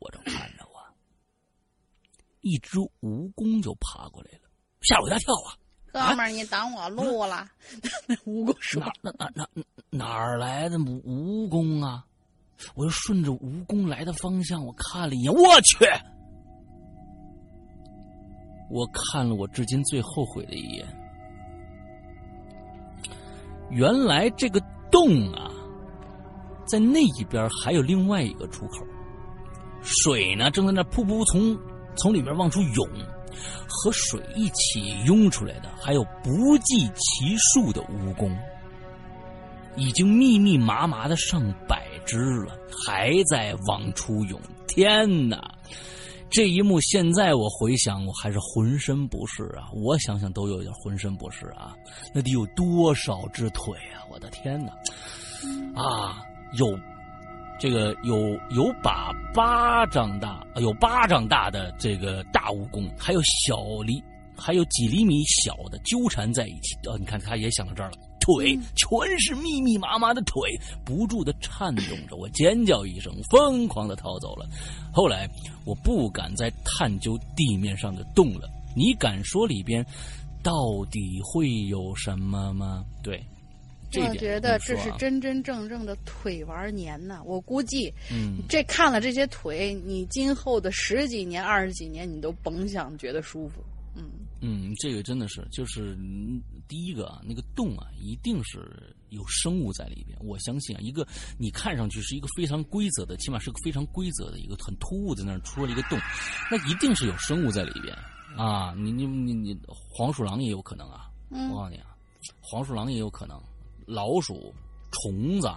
我正看一只蜈蚣就爬过来了，吓我一大跳啊！哥们儿，你挡我路了！那蜈蚣说哪哪哪哪哪儿来的蜈蜈蚣啊？我就顺着蜈蚣来的方向，我看了一眼，我去！我看了我至今最后悔的一眼。原来这个洞啊，在那一边还有另外一个出口，水呢正在那噗噗从从里面往出涌，和水一起涌出来的还有不计其数的蜈蚣，已经密密麻麻的上百只了，还在往出涌。天哪！这一幕现在我回想，我还是浑身不适啊！我想想都有点浑身不适啊！那得有多少只腿啊！我的天哪！啊，有这个有有把巴掌大，有巴掌大的这个大蜈蚣，还有小厘，还有几厘米小的纠缠在一起。哦，你看，他也想到这儿了。腿全是密密麻麻的腿，不住的颤动着。我尖叫一声，疯狂的逃走了。后来我不敢再探究地面上的洞了。你敢说里边到底会有什么吗？对，我觉得这是真真正正的腿玩年呐！我估计，嗯这看了这些腿，你今后的十几年、二十几年，你都甭想觉得舒服。嗯，嗯，这个真的是，就是嗯第一个啊，那个洞啊，一定是有生物在里边。我相信啊，一个你看上去是一个非常规则的，起码是个非常规则的一个很突兀在那儿出了一个洞，那一定是有生物在里边啊。你你你你，黄鼠狼也有可能啊，嗯我告诉你啊，黄鼠狼也有可能，老鼠、虫子。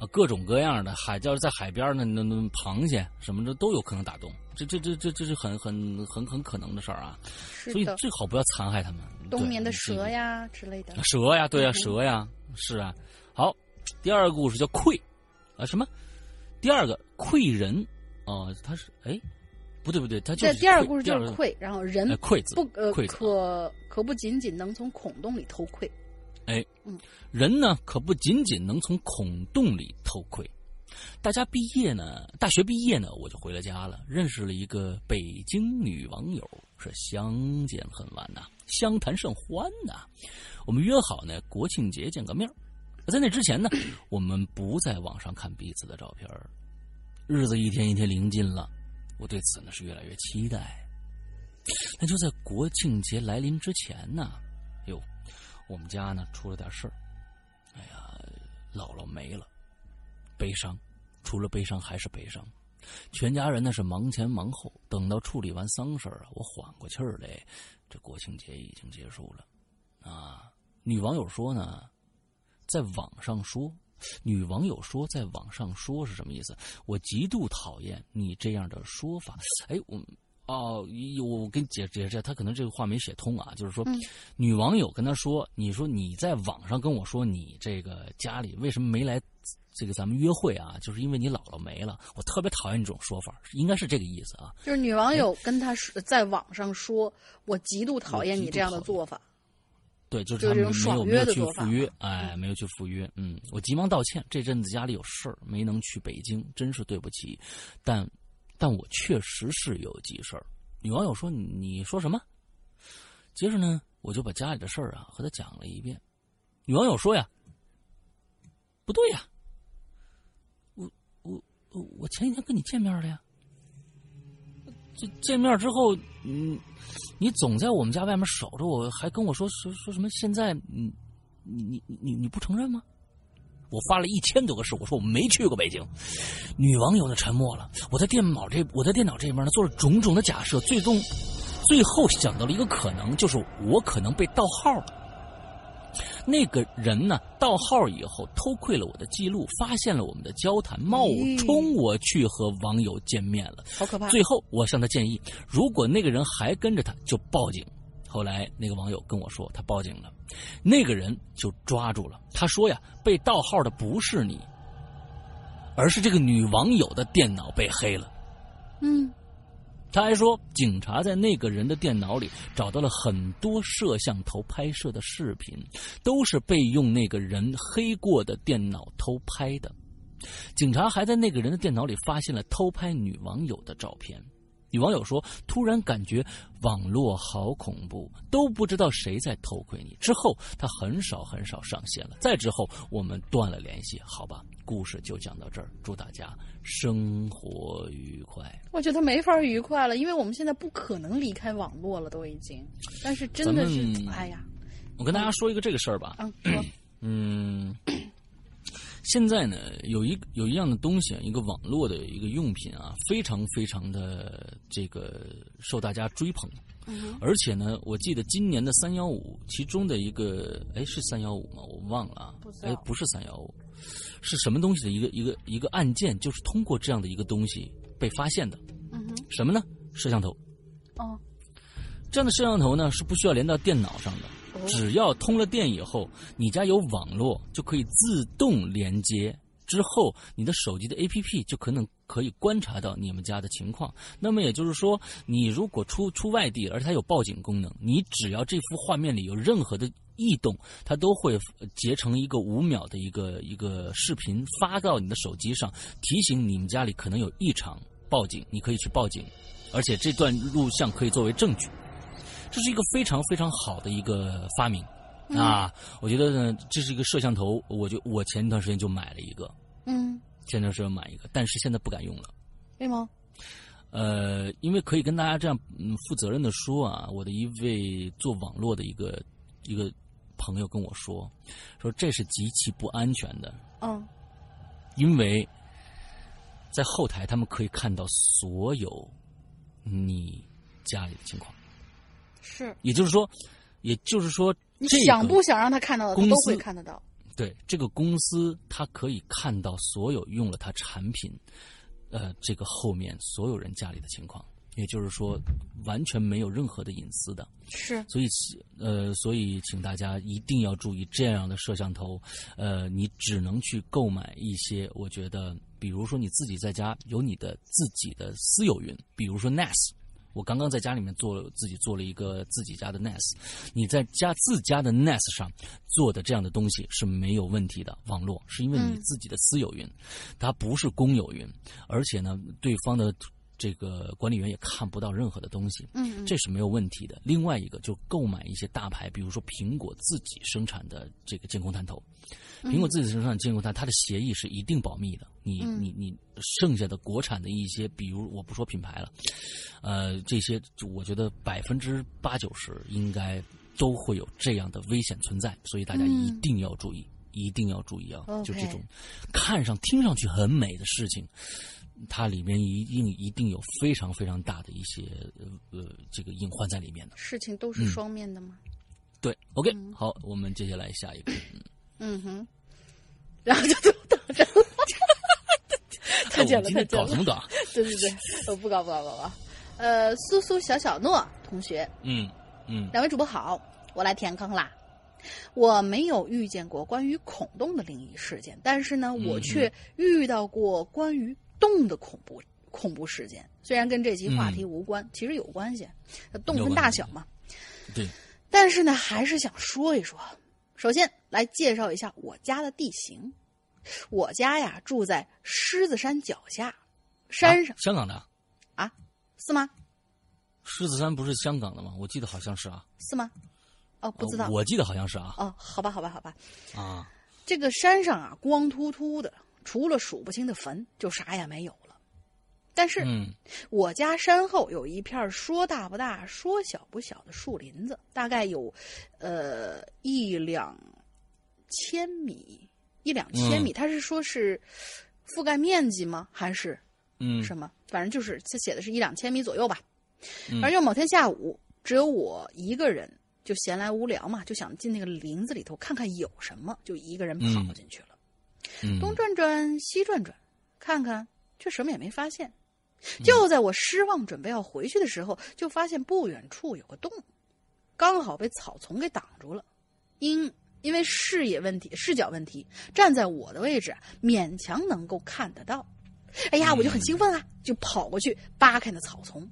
啊，各种各样的海，要是在海边的，那那螃蟹什么的都有可能打洞，这这这这这是很很很很可能的事儿啊。所以，最好不要残害它们。冬眠的蛇呀之类的。蛇呀，对呀，嗯蛇呀，是啊。好，第二个故事叫溃啊什么？第二个溃人啊，他是哎，不对不对，他就是这第二个故事就是第二窥，然后人哎溃字不呃可可不仅仅能从孔洞里偷窥，人呢，可不仅仅能从孔洞里偷窥。大家毕业呢，大学毕业呢，我就回了家了，认识了一个北京女网友，是相见恨晚呐、相谈甚欢呐、我们约好呢，国庆节见个面在那之前呢，我们不在网上看彼此的照片儿日子一天一天临近了，我对此呢是越来越期待。那就在国庆节来临之前呢，哟，我们家呢出了点事儿，哎呀，姥姥没了，悲伤，除了悲伤还是悲伤。全家人呢是忙前忙后，等到处理完丧事儿啊，我缓过气儿来，这国庆节已经结束了。啊，女网友说呢，在网上说，女网友说在网上说是什么意思？我极度讨厌你这样的说法。哎，我。哦，一我跟你解解释下，他可能这个话没写通啊，就是说，嗯女网友跟他说：“你说你在网上跟我说你这个家里为什么没来这个咱们约会啊？就是因为你姥姥没了。我特别讨厌这种说法，应该是这个意思啊。就是女网友跟他说，在网上说，我极度讨厌你这样的做法。对，就是他们没爽有没有去赴约，哎，没有去赴约。嗯，我急忙道歉，这阵子家里有事儿，没能去北京，真是对不起。但，但我确实是有急事儿。女网友说：“你说什么？”接着呢，我就把家里的事儿啊和她讲了一遍。女网友说呀：“不对呀，我我我我前几天跟你见面了呀。这见面之后，嗯，你总在我们家外面守着我，还跟我说说说什么？现在，嗯，你你你你不承认吗？我发了一千多个誓，我说我没去过北京。女网友呢沉默了。我在电脑这我在电脑这边呢做了种种的假设，最终最后想到了一个可能，就是我可能被盗号了。那个人呢，盗号以后偷窥了我的记录，发现了我们的交谈，冒充我去和网友见面了。好可怕！最后，我向他建议，如果那个人还跟着他，就报警。后来，那个网友跟我说，他报警了，那个人就抓住了。他说呀，被盗号的不是你，而是这个女网友的电脑被黑了。嗯，他还说，警察在那个人的电脑里找到了很多摄像头拍摄的视频，都是被用那个人黑过的电脑偷拍的。警察还在那个人的电脑里发现了偷拍女网友的照片。女网友说：“突然感觉网络好恐怖，都不知道谁在偷窥你。”之后，她很少很少上线了。再之后，我们断了联系。好吧，故事就讲到这儿。祝大家生活愉快。我觉得没法愉快了，因为我们现在不可能离开网络了，都已经。但是真的是哎呀，我跟大家说一个这个事儿吧。[CLEARS THROAT] 嗯，嗯，现在呢，有一有一样的东西，一个网络的一个用品啊，非常非常的这个受大家追捧。嗯而且呢，我记得今年的三幺五，其中的一个，哎，是三幺五吗？我忘了啊哎，不是三幺五，是什么东西的一个一个一个案件，就是通过这样的一个东西被发现的。嗯哼，什么呢？摄像头。哦，这样的摄像头呢是不需要连到电脑上的，哦只要通了电以后，你家有网络就可以自动连接之后，你的手机的 APP 就可能可以观察到你们家的情况。那么也就是说，你如果出出外地，而且它有报警功能，你只要这幅画面里有任何的异动，它都会截成一个五秒的一个一个视频发到你的手机上，提醒你们家里可能有异常，报警，你可以去报警，而且这段录像可以作为证据。这是一个非常非常好的一个发明。啊，我觉得呢，这是一个摄像头，我就我前一段时间就买了一个，嗯，前段时间买一个，但是现在不敢用了。为吗？呃，因为可以跟大家这样嗯负责任的说啊，我的一位做网络的一个一个朋友跟我说，说这是极其不安全的，嗯，因为在后台他们可以看到所有你家里的情况，是也就是说，也就是说。你想不想让他看到的，他都会看得到。对这个公司，他可以看到所有用了他产品，呃，这个后面所有人家里的情况，也就是说，完全没有任何的隐私的。是，所以，呃，所以请大家一定要注意这样的摄像头。呃，你只能去购买一些，我觉得，比如说你自己在家有你的自己的私有云，比如说 NAS。我刚刚在家里面做了自己做了一个自己家的 NAS，你在家自家的 NAS 上做的这样的东西是没有问题的。网络是因为你自己的私有云，它不是公有云，而且呢，对方的这个管理员也看不到任何的东西，嗯，这是没有问题的。另外一个就购买一些大牌，比如说苹果自己生产的这个监控探头。苹果自己生产监控探，它的协议是一定保密的。你你你剩下的国产的一些，比如我不说品牌了，呃，这些我觉得百分之八九十应该都会有这样的危险存在，所以大家一定要注意，一定要注意啊！就这种看上听上去很美的事情，它里面一定一定有非常非常大的一些呃这个隐患在里面的。事情都是双面的吗？对，OK，好，我们接下来下一个。嗯哼，然后就就等着，太简了，太简了。搞什么搞？对对对，我不搞不搞不搞。呃，苏苏小小诺同学，嗯嗯，两位主播好，我来填坑啦。我没有遇见过关于孔洞的灵异事件，但是呢，我却遇到过关于洞的恐怖恐怖事件。虽然跟这期话题无关，其实有关系，洞分大小嘛。对。但是呢，还是想说一说。首先来介绍一下我家的地形。我家呀住在狮子山脚下，山上。香港的？啊？是吗？狮子山不是香港的吗？我记得好像是啊。是吗？哦，不知道。我记得好像是啊。哦，好吧，好吧，好吧。啊。这个山上啊，光秃秃的，除了数不清的坟，就啥也没有了。但是，嗯我家山后有一片说大不大、说小不小的树林子，大概有，呃，一两千米，一两千米。他是说是覆盖面积吗？还是嗯什么？反正就是他写的是一两千米左右吧。而有某天下午，只有我一个人，就闲来无聊嘛，就想进那个林子里头看看有什么，就一个人跑进去了。东转转，西转转，看看，却什么也没发现。就在我失望准备要回去的时候，就发现不远处有个洞，刚好被草丛给挡住了。因因为视野问题、视角问题，站在我的位置勉强能够看得到。哎呀，我就很兴奋啊，就跑过去扒开那草丛，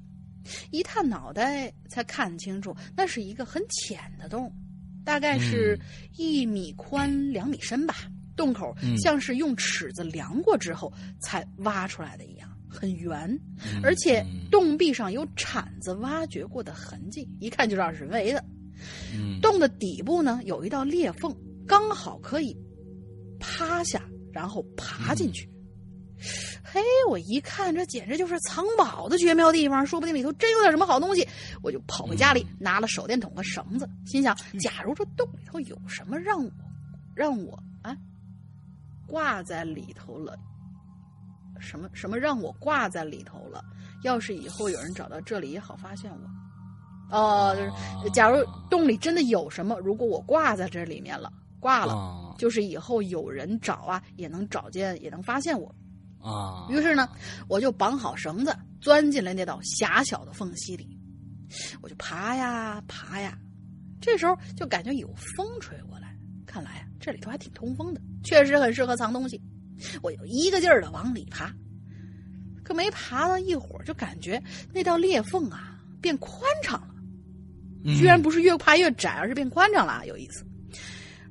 一探脑袋才看清楚，那是一个很浅的洞，大概是一米宽、两米深吧。洞口像是用尺子量过之后才挖出来的一样。很圆，而且洞壁上有铲子挖掘过的痕迹，一看就知道是人为的。洞的底部呢有一道裂缝，刚好可以趴下，然后爬进去。嘿，我一看这简直就是藏宝的绝妙地方，说不定里头真有点什么好东西。我就跑回家里拿了手电筒和绳子，心想：假如这洞里头有什么，让我让我啊挂在里头了。什么什么让我挂在里头了？要是以后有人找到这里，也好发现我。哦，就是假如洞里真的有什么，如果我挂在这里面了，挂了，就是以后有人找啊，也能找见，也能发现我。啊。于是呢，我就绑好绳子，钻进了那道狭小的缝隙里，我就爬呀爬呀。这时候就感觉有风吹过来，看来啊，这里头还挺通风的，确实很适合藏东西。我就一个劲儿的往里爬，可没爬到一会儿，就感觉那道裂缝啊变宽敞了。居然不是越爬越窄，而是变宽敞了，有意思。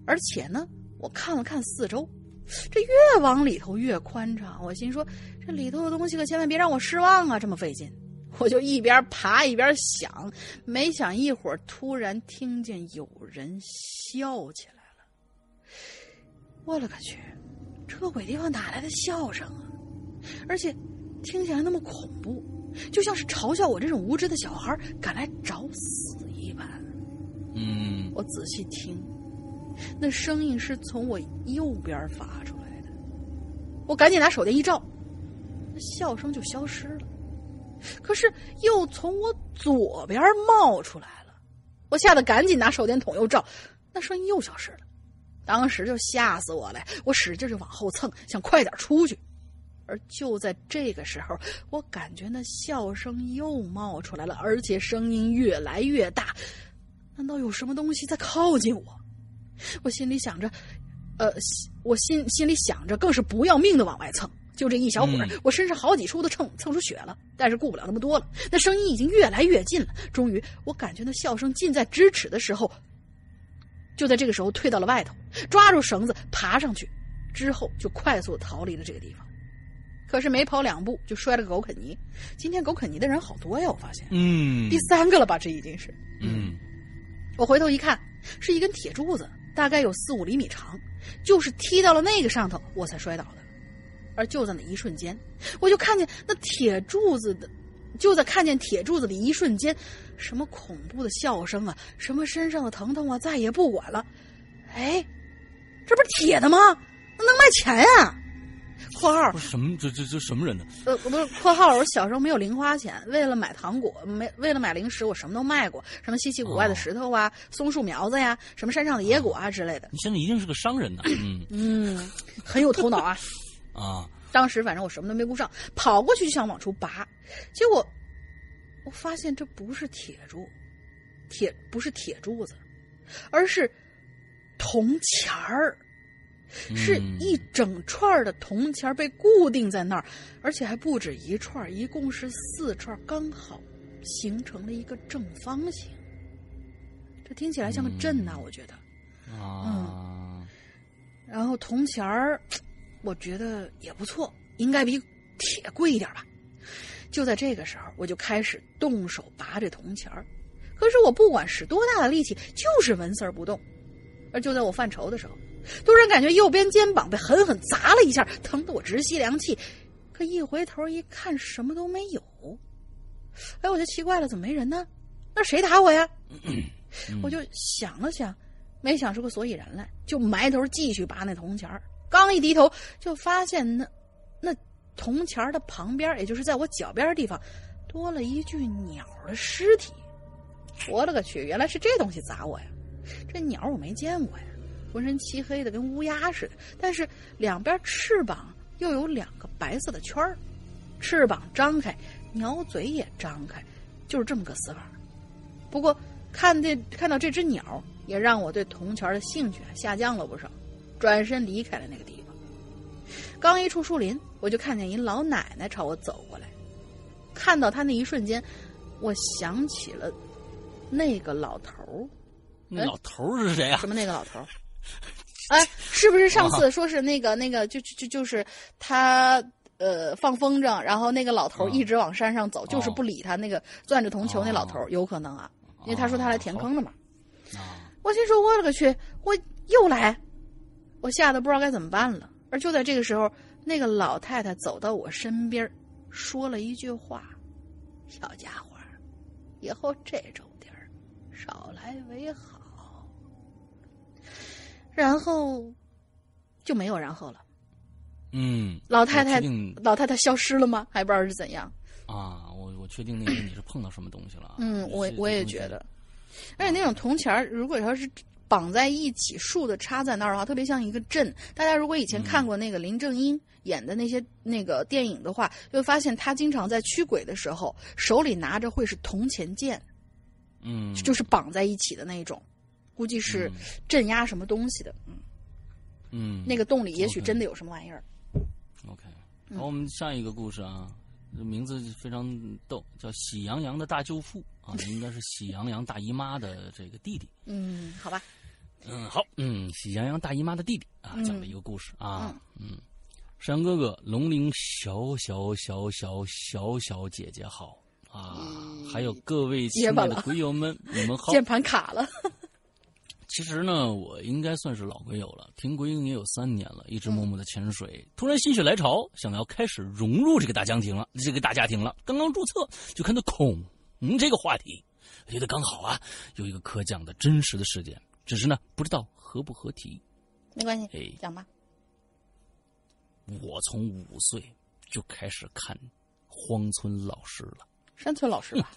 而且呢，我看了看四周，这越往里头越宽敞。我心说，这里头的东西可千万别让我失望啊！这么费劲，我就一边爬一边想。没想一会儿，突然听见有人笑起来了。我勒个去，这鬼地方哪来的笑声啊？而且听起来那么恐怖，就像是嘲笑我这种无知的小孩敢来找死。一般，嗯，我仔细听，那声音是从我右边发出来的。我赶紧拿手电一照，那笑声就消失了。可是又从我左边冒出来了，我吓得赶紧拿手电筒又照，那声音又消失了。当时就吓死我了，我使劲就往后蹭，想快点出去。而就在这个时候，我感觉那笑声又冒出来了，而且声音越来越大。难道有什么东西在靠近我？我心里想着，呃，我心心里想着，更是不要命的往外蹭。就这一小会儿，我身上好几处都蹭蹭出血了，但是顾不了那么多了。那声音已经越来越近了。终于，我感觉那笑声近在咫尺的时候，就在这个时候退到了外头，抓住绳子爬上去，之后就快速逃离了这个地方。可是没跑两步就摔了个狗啃泥。今天狗啃泥的人好多呀，我发现。嗯，第三个了吧？这已经是。嗯，我回头一看，是一根铁柱子，大概有四五厘米长，就是踢到了那个上头，我才摔倒的。而就在那一瞬间，我就看见那铁柱子的，就在看见铁柱子的一瞬间，什么恐怖的笑声啊，什么身上的疼痛啊，再也不管了。哎，这不是铁的吗？那能卖钱呀！括号不是什么这这这什么人呢？呃，不是括号，我小时候没有零花钱，为了买糖果，没为了买零食，我什么都卖过，什么稀奇古怪的石头啊、松树苗子呀、什么山上的野果啊之类的。你现在一定是个商人呢，嗯嗯，很有头脑啊 [LAUGHS] 啊！当时反正我什么都没顾上，跑过去就想往出拔，结果我发现这不是铁柱，铁不是铁柱子，而是铜钱儿。是一整串的铜钱被固定在那儿，而且还不止一串，一共是四串，刚好形成了一个正方形。这听起来像个阵呐，我觉得。啊。嗯。然后铜钱儿，我觉得也不错，应该比铁贵一点吧。就在这个时候，我就开始动手拔这铜钱儿，可是我不管使多大的力气，就是纹丝儿不动。而就在我犯愁的时候。突然感觉右边肩膀被狠狠砸了一下，疼得我直吸凉气。可一回头一看，什么都没有。哎，我就奇怪了，怎么没人呢？那谁打我呀？我就想了想，没想出个所以然来，就埋头继续拔那铜钱刚一低头，就发现那那铜钱的旁边，也就是在我脚边的地方，多了一具鸟的尸体。我勒个去！原来是这东西砸我呀！这鸟我没见过呀。浑身漆黑的，跟乌鸦似的，但是两边翅膀又有两个白色的圈儿，翅膀张开，鸟嘴也张开，就是这么个死法。不过看这看到这只鸟，也让我对铜钱的兴趣下降了不少，转身离开了那个地方。刚一出树林，我就看见一老奶奶朝我走过来，看到她那一瞬间，我想起了那个老头儿。那老头儿是谁啊？什么那个老头儿？[LAUGHS] 哎，是不是上次说是那个那个就就就是他呃放风筝，然后那个老头一直往山上走，就是不理他那个攥着铜球那老头，有可能啊，因为他说他来填坑的嘛。我心说，我勒个去，我又来，我吓得不知道该怎么办了。而就在这个时候，那个老太太走到我身边，说了一句话：“小家伙，以后这种地儿少来为好。”然后就没有然后了。嗯，老太太，老太太消失了吗？还不知道是怎样。啊，我我确定那天你是碰到什么东西了。嗯，我我也觉得，而且那种铜钱如果要是绑在一起，竖的插在那儿的话，特别像一个阵。大家如果以前看过那个林正英演的那些那个电影的话，会发现他经常在驱鬼的时候，手里拿着会是铜钱剑，嗯，就是绑在一起的那种。估计是镇压什么东西的，嗯，嗯，那个洞里也许真的有什么玩意儿。OK，好，我们下一个故事啊，这名字非常逗，叫《喜羊羊的大舅父》啊，应该是喜羊羊大姨妈的这个弟弟。[LAUGHS] 嗯，好吧，嗯，好，嗯，喜羊羊大姨妈的弟弟啊，讲了一个故事啊，嗯，山哥哥，龙鳞小小小小小小姐姐好啊，还有各位亲爱的鬼友们，你们好。[LAUGHS] 键盘卡了。其实呢，我应该算是老鬼友了，听鬼影也有三年了，一直默默的潜水。突然心血来潮，想要开始融入这个大家庭了，这个大家庭了。刚刚注册就看到恐这个话题，我觉得刚好啊，有一个可讲的真实的事件，只是呢不知道合不合题。没关系，哎，讲吧。我从五岁就开始看荒村老师了，山村老师吧？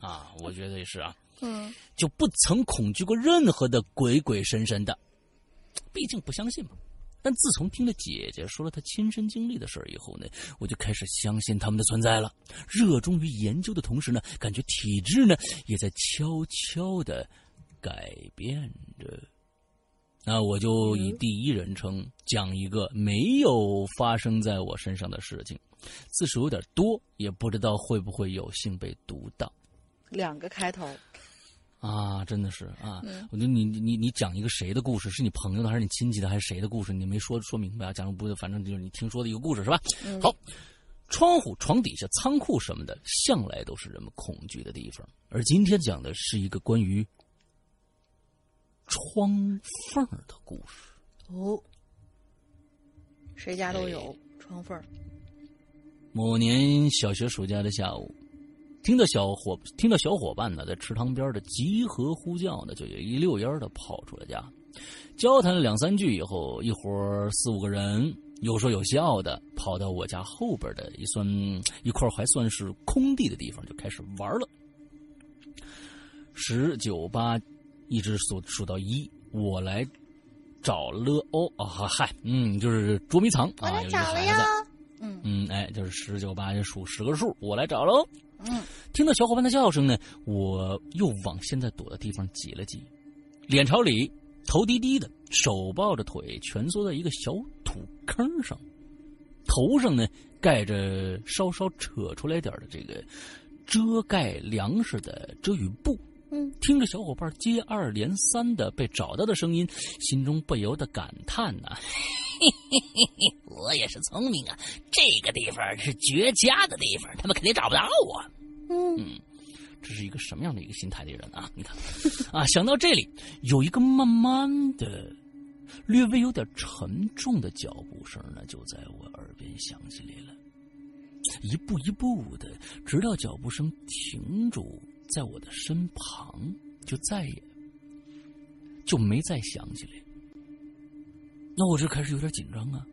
啊，我觉得也是啊。嗯，就不曾恐惧过任何的鬼鬼神神的，毕竟不相信嘛。但自从听了姐姐说了她亲身经历的事儿以后呢，我就开始相信他们的存在了。热衷于研究的同时呢，感觉体质呢也在悄悄的改变着。那我就以第一人称讲一个没有发生在我身上的事情，字数有点多，也不知道会不会有幸被读到。两个开头。啊，真的是啊！我觉得你你你讲一个谁的故事？是你朋友的还是你亲戚的还是谁的故事？你没说说明白啊？讲不，反正就是你听说的一个故事是吧？好，窗户、床底下、仓库什么的，向来都是人们恐惧的地方。而今天讲的是一个关于窗缝的故事。哦，谁家都有窗缝。某年小学暑假的下午。听到小伙听到小伙伴呢在池塘边的集合呼叫呢，就有一溜烟的跑出了家，交谈了两三句以后，一伙四五个人有说有笑的跑到我家后边的一算一块还算是空地的地方，就开始玩了。十九八一直数数到一，我来找了哦啊嗨，嗯，就是捉迷藏啊，有一个孩子，嗯嗯，哎，就是十九八就数十个数，我来找喽。嗯，听到小伙伴的叫声呢，我又往现在躲的地方挤了挤，脸朝里，头低低的，手抱着腿，蜷缩在一个小土坑上，头上呢盖着稍稍扯出来点的这个遮盖粮食的遮雨布。嗯，听着小伙伴接二连三的被找到的声音，心中不由得感叹呐：“嘿嘿嘿嘿，我也是聪明啊！这个地方是绝佳的地方，他们肯定找不到我。”嗯，这是一个什么样的一个心态的人啊？你看，[LAUGHS] 啊，想到这里，有一个慢慢的、略微有点沉重的脚步声呢，就在我耳边响起来了，一步一步的，直到脚步声停住。在我的身旁，就再也就没再想起来。那我这开始有点紧张啊！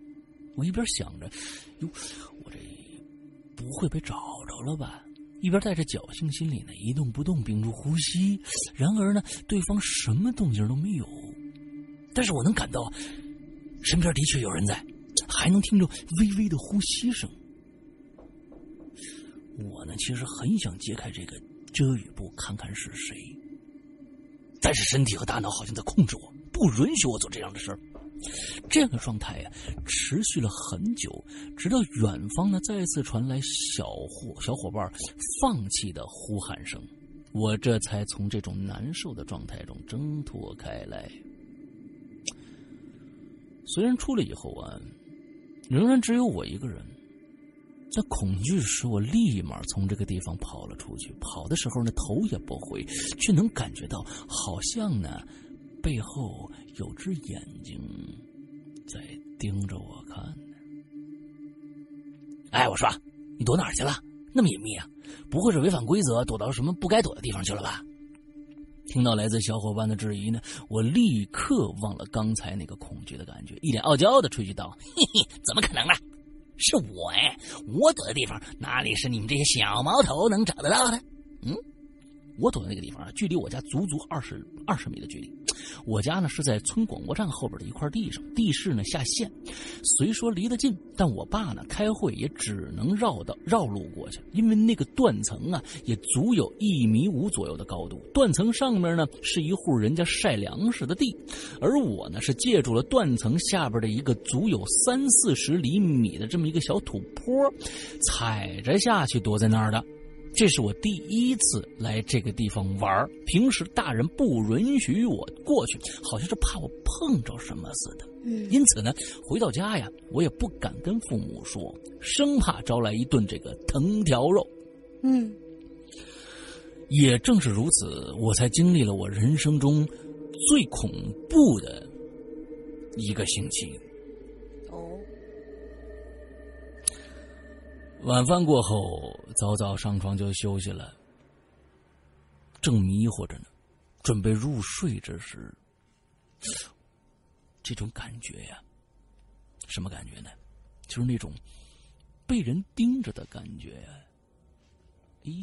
我一边想着，哟，我这不会被找着了吧？一边带着侥幸心理呢，一动不动，屏住呼吸。然而呢，对方什么动静都没有，但是我能感到身边的确有人在，还能听着微微的呼吸声。我呢，其实很想揭开这个。遮雨布，看看是谁。但是身体和大脑好像在控制我，不允许我做这样的事儿。这样的状态呀，持续了很久，直到远方呢再次传来小伙小伙伴放弃的呼喊声，我这才从这种难受的状态中挣脱开来。虽然出来以后啊，仍然只有我一个人。那恐惧使，我立马从这个地方跑了出去。跑的时候呢，头也不回，却能感觉到，好像呢，背后有只眼睛在盯着我看呢。哎，我说，你躲哪儿去了？那么隐秘啊？不会是违反规则，躲到什么不该躲的地方去了吧？听到来自小伙伴的质疑呢，我立刻忘了刚才那个恐惧的感觉，一脸傲娇的吹嘘道：“嘿嘿，怎么可能呢？”是我哎，我躲的地方哪里是你们这些小毛头能找得到的？嗯，我躲的那个地方啊，距离我家足足二十二十米的距离。我家呢是在村广播站后边的一块地上，地势呢下陷，虽说离得近，但我爸呢开会也只能绕道绕路过去，因为那个断层啊也足有一米五左右的高度。断层上面呢是一户人家晒粮食的地，而我呢是借助了断层下边的一个足有三四十厘米的这么一个小土坡，踩着下去躲在那儿的。这是我第一次来这个地方玩平时大人不允许我过去，好像是怕我碰着什么似的。嗯因此呢，回到家呀，我也不敢跟父母说，生怕招来一顿这个藤条肉。嗯也正是如此，我才经历了我人生中最恐怖的一个星期。晚饭过后，早早上床就休息了。正迷糊着呢，准备入睡之时，这种感觉呀，什么感觉呢？就是那种被人盯着的感觉呀，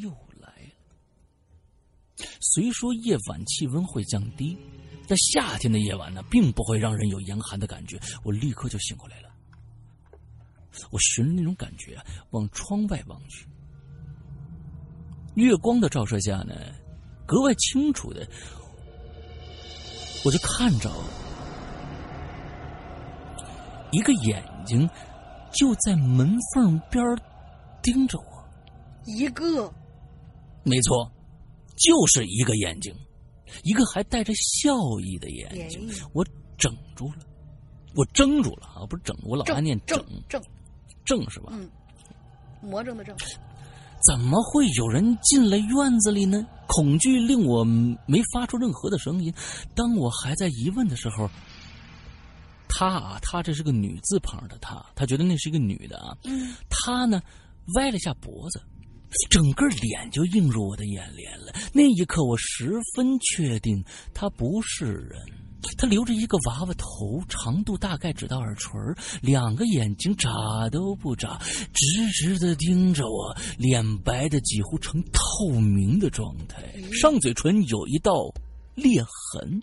又来了。虽说夜晚气温会降低，在夏天的夜晚呢，并不会让人有严寒的感觉。我立刻就醒过来了。我寻着那种感觉啊，往窗外望去。月光的照射下呢，格外清楚的，我就看着一个眼睛就在门缝边盯着我。一个没错，就是一个眼睛，一个还带着笑意的眼睛。我整住了，我怔住了啊，不是整，我老爱念整正正正是吧？嗯，魔怔的怔，怎么会有人进了院子里呢？恐惧令我没发出任何的声音。当我还在疑问的时候，她啊，她这是个女字旁的她，她觉得那是一个女的啊。嗯，她呢，歪了下脖子，整个脸就映入我的眼帘了。那一刻，我十分确定她不是人。她留着一个娃娃头，长度大概只到耳垂两个眼睛眨都不眨，直直的盯着我，脸白的几乎成透明的状态，上嘴唇有一道裂痕。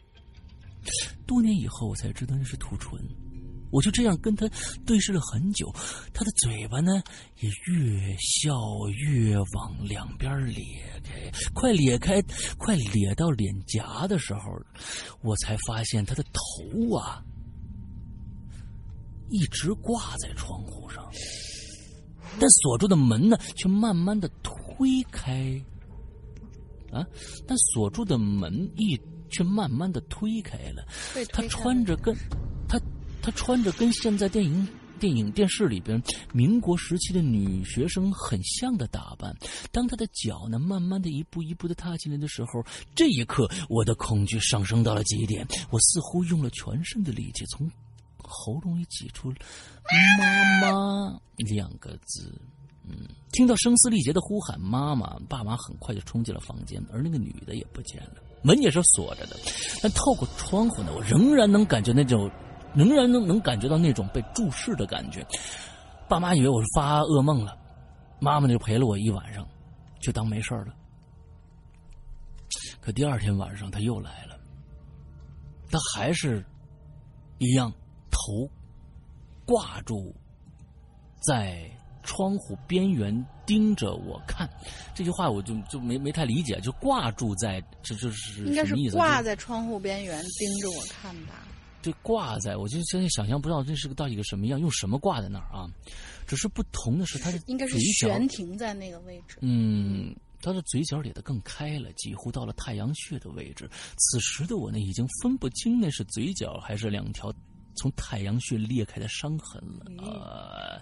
多年以后，我才知道那是兔唇。我就这样跟他对视了很久，他的嘴巴呢也越笑越往两边咧开，快咧开，快咧到脸颊的时候，我才发现他的头啊一直挂在窗户上，但锁住的门呢却慢慢的推开，啊，但锁住的门一却慢慢的推开了。他穿着跟他穿着跟现在电影电影电视里边民国时期的女学生很像的打扮。当他的脚呢慢慢的一步一步的踏进来的时候，这一刻我的恐惧上升到了极点，我似乎用了全身的力气从喉咙里挤出“妈妈”两个字。嗯，听到声嘶力竭的呼喊“妈妈”，爸妈很快就冲进了房间，而那个女的也不见了，门也是锁着的。但透过窗户呢，我仍然能感觉那种，仍然能能感觉到那种被注视的感觉。爸妈以为我是发噩梦了，妈妈就陪了我一晚上，就当没事了。可第二天晚上他又来了，他还是一样头挂住在窗户边缘盯着我看。这句话我就就没没太理解，就挂住在这就是应该是什么意思？挂在窗户边缘盯着我看吧。对，挂在，我就现在想象不到这是个到底个什么样，用什么挂在那儿啊？只是不同的是，他的应该是悬停在那个位置。嗯，他的嘴角咧得更开了，几乎到了太阳穴的位置。此时的我呢，已经分不清那是嘴角还是两条从太阳穴裂开的伤痕了。呃，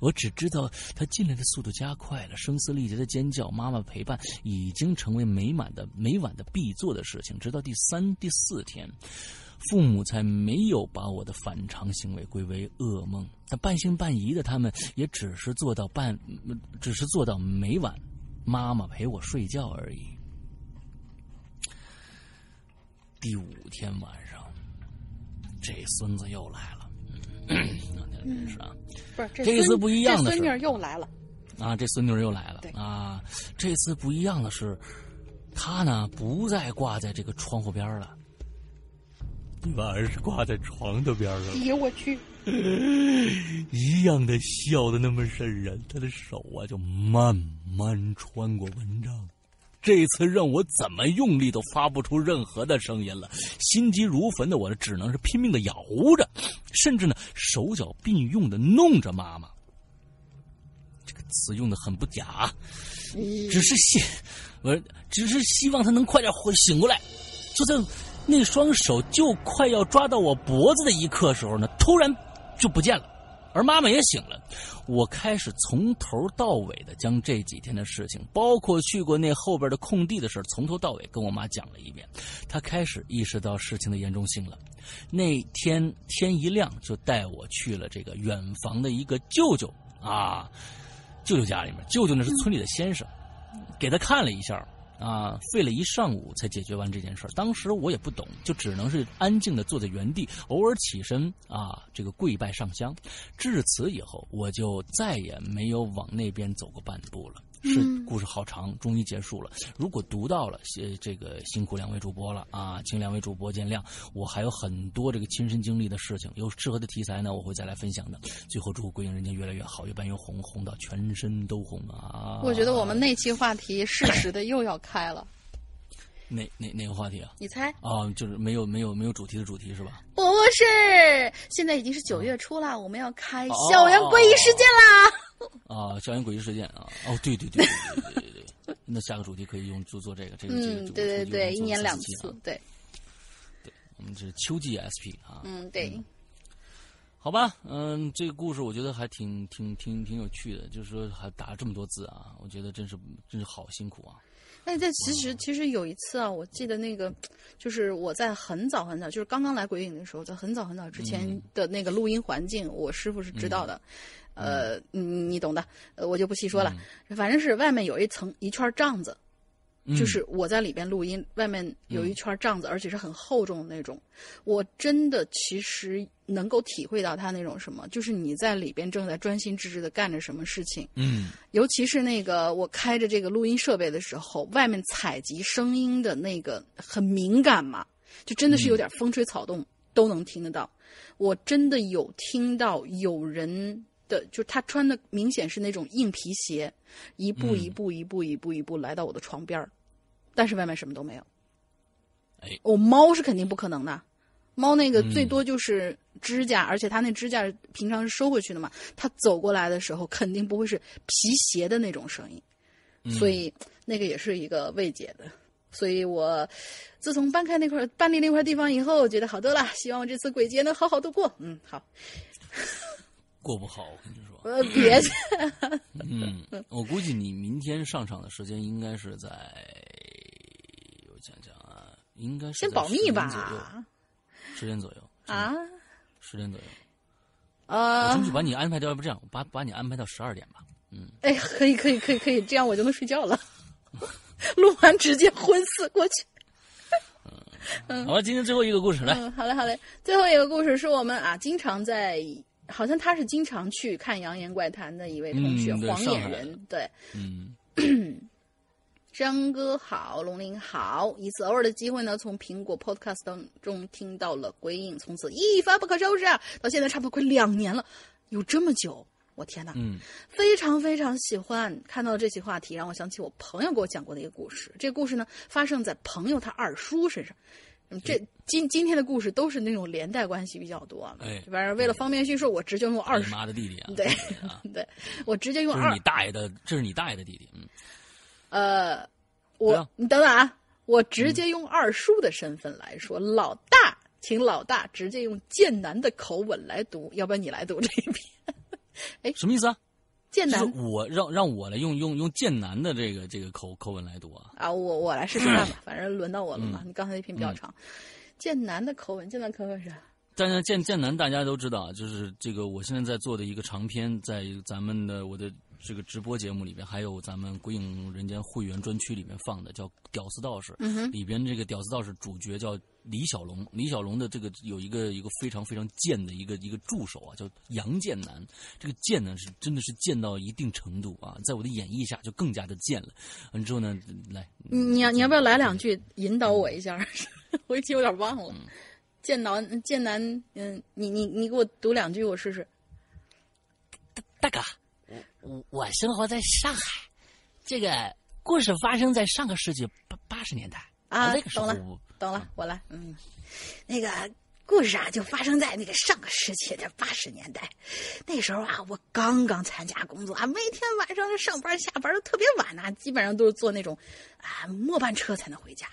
我只知道他进来的速度加快了，声嘶力竭的尖叫，妈妈陪伴已经成为每晚的每晚的必做的事情。直到第三、第四天。父母才没有把我的反常行为归为噩梦，但半信半疑的他们也只是做到半，只是做到每晚妈妈陪我睡觉而已。第五天晚上，这孙子又来了，那真是啊，不是这次不一样的是这孙女又来了。啊，这孙女又来了啊！这次不一样的是，她呢不再挂在这个窗户边了，反而是挂在床头边上哎呀我去！[LAUGHS] 一样的笑的那么渗人，他的手啊就慢慢穿过蚊帐。这次让我怎么用力都发不出任何的声音了，心急如焚的我呢，只能是拼命的摇着，甚至呢手脚并用的弄着妈妈。这个词用的很不假，只是希，我只是希望他能快点回醒过来。就在那双手就快要抓到我脖子的一刻时候呢，突然就不见了，而妈妈也醒了。我开始从头到尾的将这几天的事情，包括去过那后边的空地的事从头到尾跟我妈讲了一遍。她开始意识到事情的严重性了。那天天一亮，就带我去了这个远房的一个舅舅啊，舅舅家里面，舅舅那是村里的先生，给他看了一下。啊，费了一上午才解决完这件事儿。当时我也不懂，就只能是安静的坐在原地，偶尔起身啊，这个跪拜上香。至此以后，我就再也没有往那边走过半步了。是故事好长，终于结束了。如果读到了，呃，这个辛苦两位主播了啊，请两位主播见谅。我还有很多这个亲身经历的事情，有适合的题材呢，我会再来分享的。最后祝鬼影人间越来越好，越办越红，红到全身都红啊！我觉得我们那期话题适时的又要开了，[CLEARS THROAT] 哪哪哪个话题啊？你猜？啊，就是没有没有没有主题的主题是吧？不是，现在已经是九月初了，我们要开校园诡异事件啦！[LAUGHS] [LAUGHS] 啊，校园诡异事件啊！哦，对对对对对对对，那下个主题可以用做做这个这个这个嗯，对对对，一年两次对，对我们这是秋季 SP 啊。嗯对，好吧，嗯，这个故事我觉得还挺挺挺挺有趣的，就是说还打了这么多字啊，我觉得真是真是好辛苦啊。哎，这其实其实有一次啊，我记得那个，就是我在很早很早，就是刚刚来鬼影的时候，在很早很早之前的那个录音环境，我师傅是知道的，呃，你你懂的，呃，我就不细说了，反正是外面有一层一圈帐子，嗯就是我在里边录音，外面有一圈帐子，而且是很厚重的那种。我真的其实能够体会到他那种什么，就是你在里边正在专心致志的干着什么事情，嗯尤其是那个我开着这个录音设备的时候，外面采集声音的那个很敏感嘛，就真的是有点风吹草动、都能听得到。我真的有听到有人的，就他穿的明显是那种硬皮鞋，一步一步一步一步一步来到我的床边儿，但是外面什么都没有。哎，我、猫是肯定不可能的，猫那个最多就是指甲，而且它那指甲平常是收回去的嘛，它走过来的时候肯定不会是皮鞋的那种声音，所以那个也是一个未解的。所以我自从搬开那块搬离那块地方以后，我觉得好多了。希望我这次鬼节能好好度过。嗯，好，过不好，我跟你说。呃，别去。[LAUGHS] 嗯，我估计你明天上场的时间应该是在，我想想啊，应该是先在10保密吧。十点左右，啊，十点左右。我呃争，取把你安排掉，要不这样，把把你安排到十二点吧。嗯，哎，可以，可以，可以，可以，这样我就能睡觉了。[LAUGHS] 录完直接昏死过去。嗯好了，今天最后一个故事来。嗯，好嘞，好嘞。最后一个故事是我们啊，经常在，好像他是经常去看《扬言怪谈》的一位同学，嗯黄眼人。对，嗯 [CLEARS THROAT] 张哥好，龙鳞好。一次偶尔的机会呢，从苹果 Podcast 当中听到了鬼影，从此一发不可收拾啊！到现在差不多快两年了，有这么久。我天哪！嗯非常非常喜欢看到这期话题，让我想起我朋友给我讲过的一个故事。这个故事呢，发生在朋友他二叔身上。嗯，这今今天的故事都是那种连带关系比较多反正为了方便叙述，我直接用二你。妈的弟弟啊！对啊，[LAUGHS] 对，我直接用二这是你。大爷的，这是你大爷的弟弟。嗯，呃，我你等等啊，我直接用二叔的身份来说，老大，请老大直接用剑南的口吻来读，要不然你来读这一篇。[LAUGHS] 哎什么意思啊？就是剑南我让让我来用用用剑南的这个这个口口吻来读啊。啊，我我来试试看吧，[CLEARS THROAT] 反正轮到我了嘛。嗯你刚才那篇比较长，剑南的口吻，剑南口吻是啥？但是剑剑南大家都知道啊，就是这个我现在在做的一个长篇，在咱们的我的这个直播节目里边，还有咱们《鬼影人间》会员专区里面放的，叫《屌丝道士》。嗯，里边这个屌丝道士主角叫李小龙，李小龙的这个有一个一个非常非常贱的一个一个助手啊，叫杨剑南。这个贱呢是真的是贱到一定程度啊，在我的演绎下就更加的贱了。完之后呢，来，你你要你要不要来两句引导我一下？[LAUGHS] 我已经有点忘了。剑南剑南，嗯，你你你给我读两句，我试试。大哥，我我我生活在上海，这个故事发生在上个世纪八八十年代啊那个时候懂了懂了，我来。嗯，那个故事啊，就发生在那个上个世纪的八十年代。那时候啊，我刚刚参加工作啊，每天晚上上班下班都特别晚呐、基本上都是坐那种啊末班车才能回家。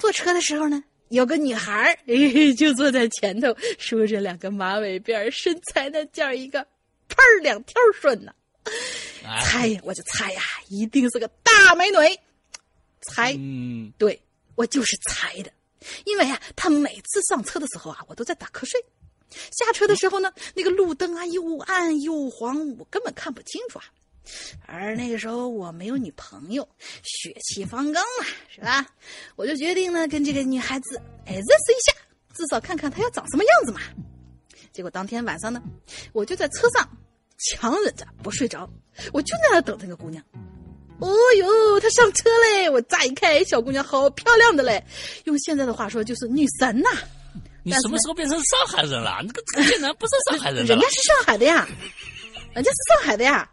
坐车的时候呢，有个女孩儿、哎、就坐在前头，梳着两个马尾辫，身材那叫一个盆儿两条顺呐、哎，猜呀，我就猜呀，一定是个大美女。猜，嗯，对我就是猜的，因为啊，她每次上车的时候啊，我都在打瞌睡。下车的时候呢，那个路灯啊又暗又黄，我根本看不清楚啊。而那个时候我没有女朋友，血气方刚嘛，是吧？我就决定呢跟这个女孩子哎认识一下，至少看看她要长什么样子嘛。结果当天晚上呢，我就在车上强忍着不睡着，我就在那等那个姑娘。哦呦，她上车嘞！我乍一看，小姑娘好漂亮的嘞，用现在的话说就是女神呐、你什么时候变成上海人了？那个这个竟然不是上海人人家是上海的呀，人家是上海的呀，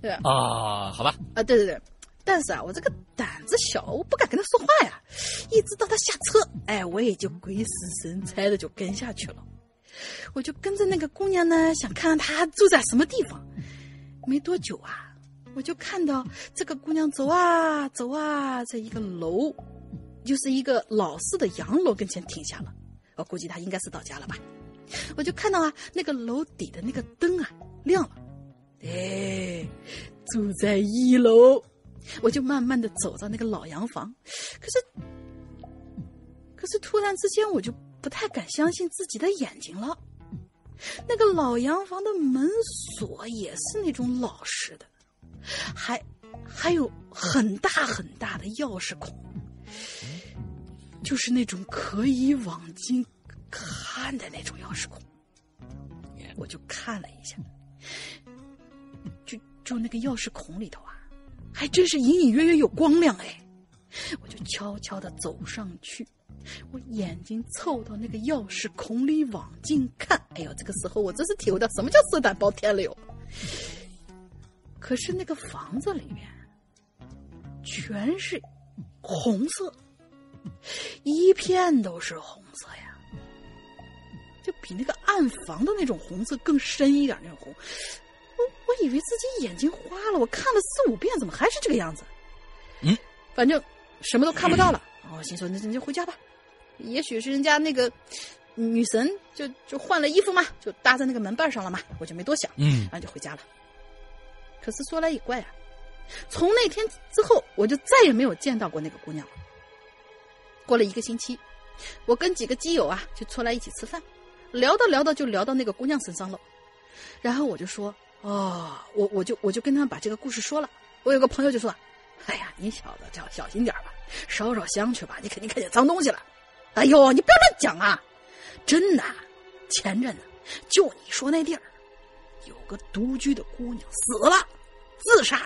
对吧？啊，好吧，啊，对对对，但是啊，我这个胆子小，我不敢跟他说话呀。一直到他下车，哎，我也就鬼使神差的就跟下去了。我就跟着那个姑娘呢，想看看她住在什么地方。没多久啊，我就看到这个姑娘走啊走啊，在一个楼，就是一个老式的洋楼跟前停下了。我估计她应该是到家了吧。我就看到啊，那个楼底的那个灯啊亮了。哎，住在一楼，我就慢慢的走到那个老洋房，可是，可是突然之间我就不太敢相信自己的眼睛了。那个老洋房的门锁也是那种老式的，还还有很大很大的钥匙孔，就是那种可以往进看的那种钥匙孔。我就看了一下，就就那个钥匙孔里头啊，还真是隐隐约约有光亮哎。我就悄悄的走上去，我眼睛凑到那个钥匙孔里往进看。哎呦，这个时候我真是体会到什么叫色胆包天了哟。可是那个房子里面全是红色，一片都是红色呀。就比那个暗房的那种红色更深一点那种红。我我以为自己眼睛花了，我看了四五遍，怎么还是这个样子？嗯，反正什么都看不到了。我，心说那那就回家吧。也许是人家那个女神就就换了衣服嘛，就搭在那个门把上了嘛，我就没多想，嗯然后就回家了。可是说来也怪啊，从那天之后，我就再也没有见到过那个姑娘了。过了一个星期，我跟几个基友啊就出来一起吃饭，聊着聊着就聊到那个姑娘身上了，然后我就说：“哦，我我就我就跟他们把这个故事说了。”我有个朋友就说：“哎呀，你小子叫小心点吧，烧烧香去吧，你肯定看见脏东西了。”哎呦，你不要乱讲啊！真的，前阵子就你说那地儿，有个独居的姑娘死了，自杀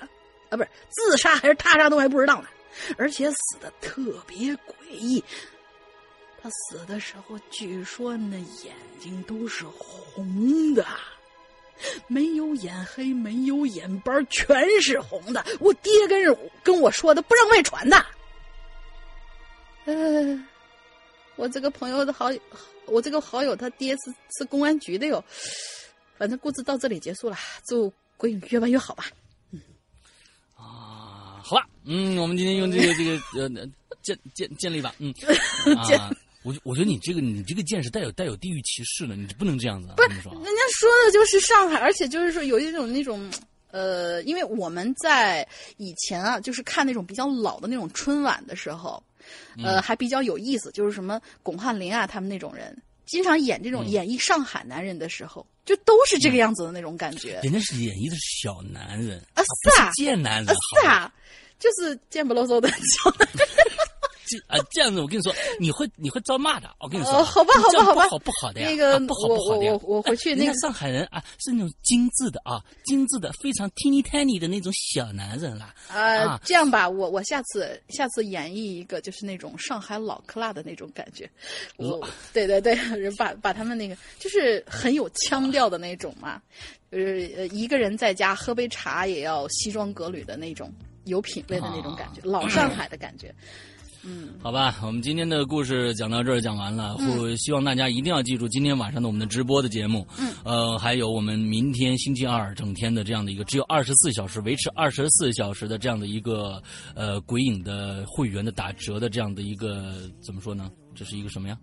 啊，不是自杀还是他杀都还不知道呢，而且死的特别诡异。她死的时候，据说那眼睛都是红的，没有眼黑，没有眼斑，全是红的。我爹跟跟我说的，不让外传的。呃，我这个朋友的好友，我这个好友他爹是是公安局的哟。反正故事到这里结束了，祝鬼影越办越好吧。嗯啊，好吧，嗯，我们今天用这个这个呃建建建立吧，嗯，[LAUGHS] 建啊，我我觉得你这个你这个剑是带有带有地域歧视的，你不能这样子啊，不是人家说的就是上海，而且就是说有一种那种。呃，因为我们在以前啊，就是看那种比较老的那种春晚的时候，呃，还比较有意思，就是什么巩汉林啊，他们那种人，经常演这种嗯。演绎上海男人的时候，就都是这个样子的那种感觉。人家是演绎的是小男人啊是啊贱男人，啊，是啊，就是贱不啰嗦的小男人。这啊，这样子我跟你说，你会你会遭骂的。我跟你说，哦好吧好吧好吧不好不好的呀，那个啊不好我不好的呀我我我回去那个上海人啊，是那种精致的啊，精致的非常 teeny tiny 的那种小男人啦。呃啊，这样吧，我我下次下次演绎一个就是那种上海老克拉的那种感觉，我对对对，把把他们那个就是很有腔调的那种嘛，就是呃一个人在家喝杯茶也要西装革履的那种有品位的那种感觉，老上海的感觉。好吧，我们今天的故事讲到这儿讲完了，我希望大家一定要记住今天晚上的我们的直播的节目，嗯，呃，还有我们明天星期二整天的这样的一个只有二十四小时，维持二十四小时的这样的一个呃鬼影的会员的打折的这样的一个怎么说呢？这是一个什么呀？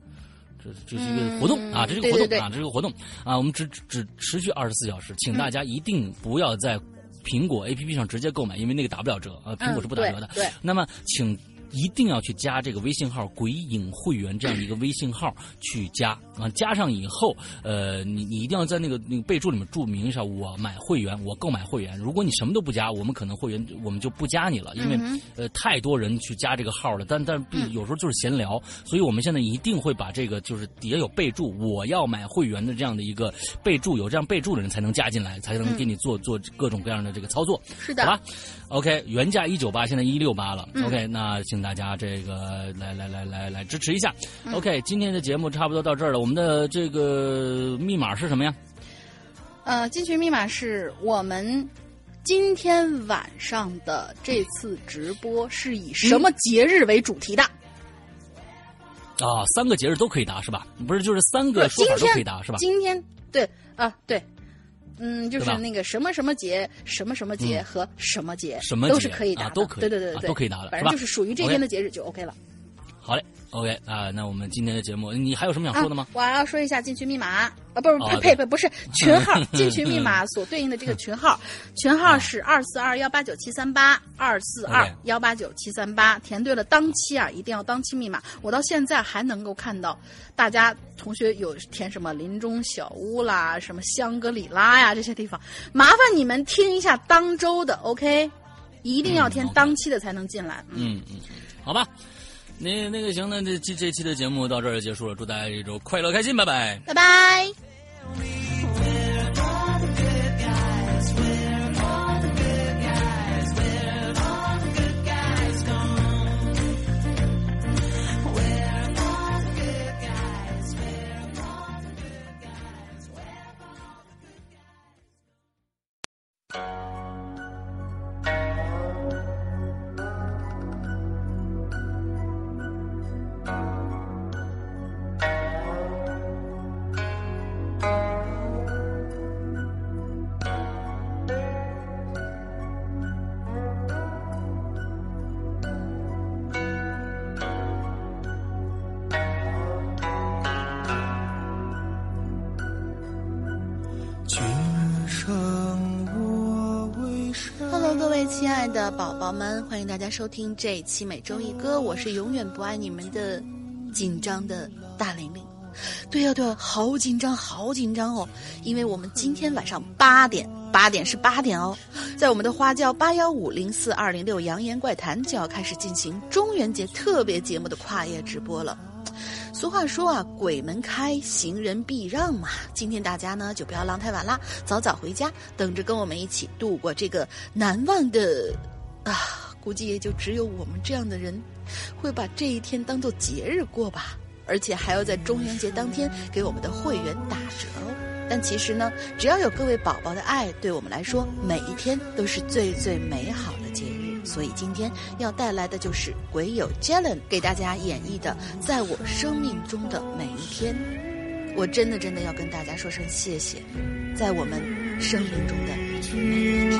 这这是一个活动、嗯啊，这是一个活动啊，这是一个活动。啊，我们只只只持续二十四小时，请大家一定不要在苹果 APP 上直接购买，因为那个打不了折啊，苹果是不打折的。嗯对对。那么请一定要去加这个微信号“鬼影会员”这样的一个微信号去加。啊，加上以后，呃，你你一定要在那个那个备注里面注明一下我买会员，我购买会员。如果你什么都不加，我们可能会员我们就不加你了，因为、嗯呃太多人去加这个号了，但但有时候就是闲聊，所以我们现在一定会把这个就是底下有备注我要买会员的这样的一个备注，有这样备注的人才能加进来，才能给你做做各种各样的这个操作。是的。好，吧，OK，原价一九八，现在一六八了。嗯 OK，那请大家这个来来来来来支持一下。嗯 OK，今天的节目差不多到这儿了，我们的这个密码是什么呀？呃，进群密码是我们今天晚上的这次直播是以什么节日为主题的？啊，三个节日都可以答是吧？不是，就是三个说法都可以答是吧？今天对啊对，嗯，就是那个什么什么节、什么什么节嗯。和什么节，什么都是可以答的，啊都可以啊对对对对，都可以拿的反正就是属于这天的节日就 OK 了。好嘞，OK 啊，那我们今天的节目，你还有什么想说的吗啊？？我还要说一下进群密码啊，不是呸呸呸不是 [LAUGHS] 群号，进群密码所对应的这个群号，[LAUGHS] 群号是二四二幺八九七三八二四二幺八九七三八，填对了当期啊，一定要当期密码。我到现在还能够看到大家同学有填什么林中小屋啦，什么香格里拉呀这些地方，麻烦你们听一下当周的 OK，一定要填当期的才能进来。嗯嗯，好吧。那那个行，那这这这期的节目到这儿就结束了，祝大家这周快乐开心，拜拜。拜拜。的宝宝们，欢迎大家收听这一期每周一歌，我是永远不爱你们的紧张的大玲玲。对呀、对呀、好紧张，好紧张哦！因为我们今天晚上八点，八点是八点哦，在我们的花轿八幺五零四二零六扬言怪谈就要开始进行中元节特别节目的跨夜直播了。俗话说啊，鬼门开，行人避让嘛。今天大家呢就不要浪太晚啦，早早回家，等着跟我们一起度过这个难忘的啊，估计也就只有我们这样的人，会把这一天当做节日过吧。而且还要在中元节当天给我们的会员打折哦。但其实呢，只要有各位宝宝的爱，对我们来说，每一天都是最最美好的节日。所以今天要带来的就是鬼友 Jalen 给大家演绎的《在我生命中的每一天》。我真的真的要跟大家说声谢谢，在我们生命中的每一天。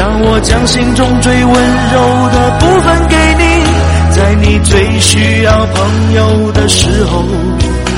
让我将心中最温柔的部分给你在你最需要朋友的时候。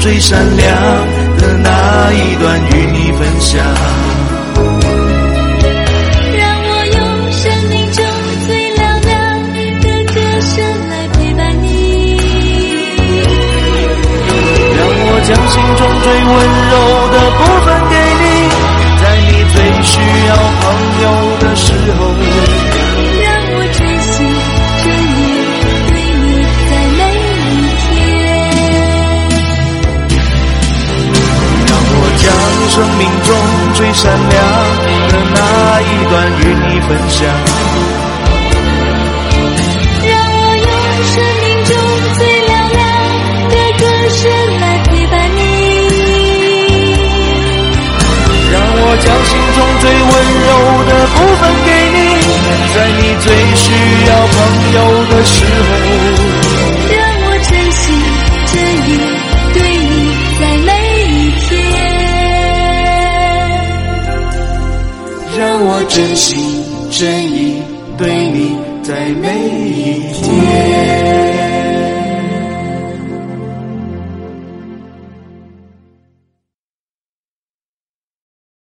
最闪亮。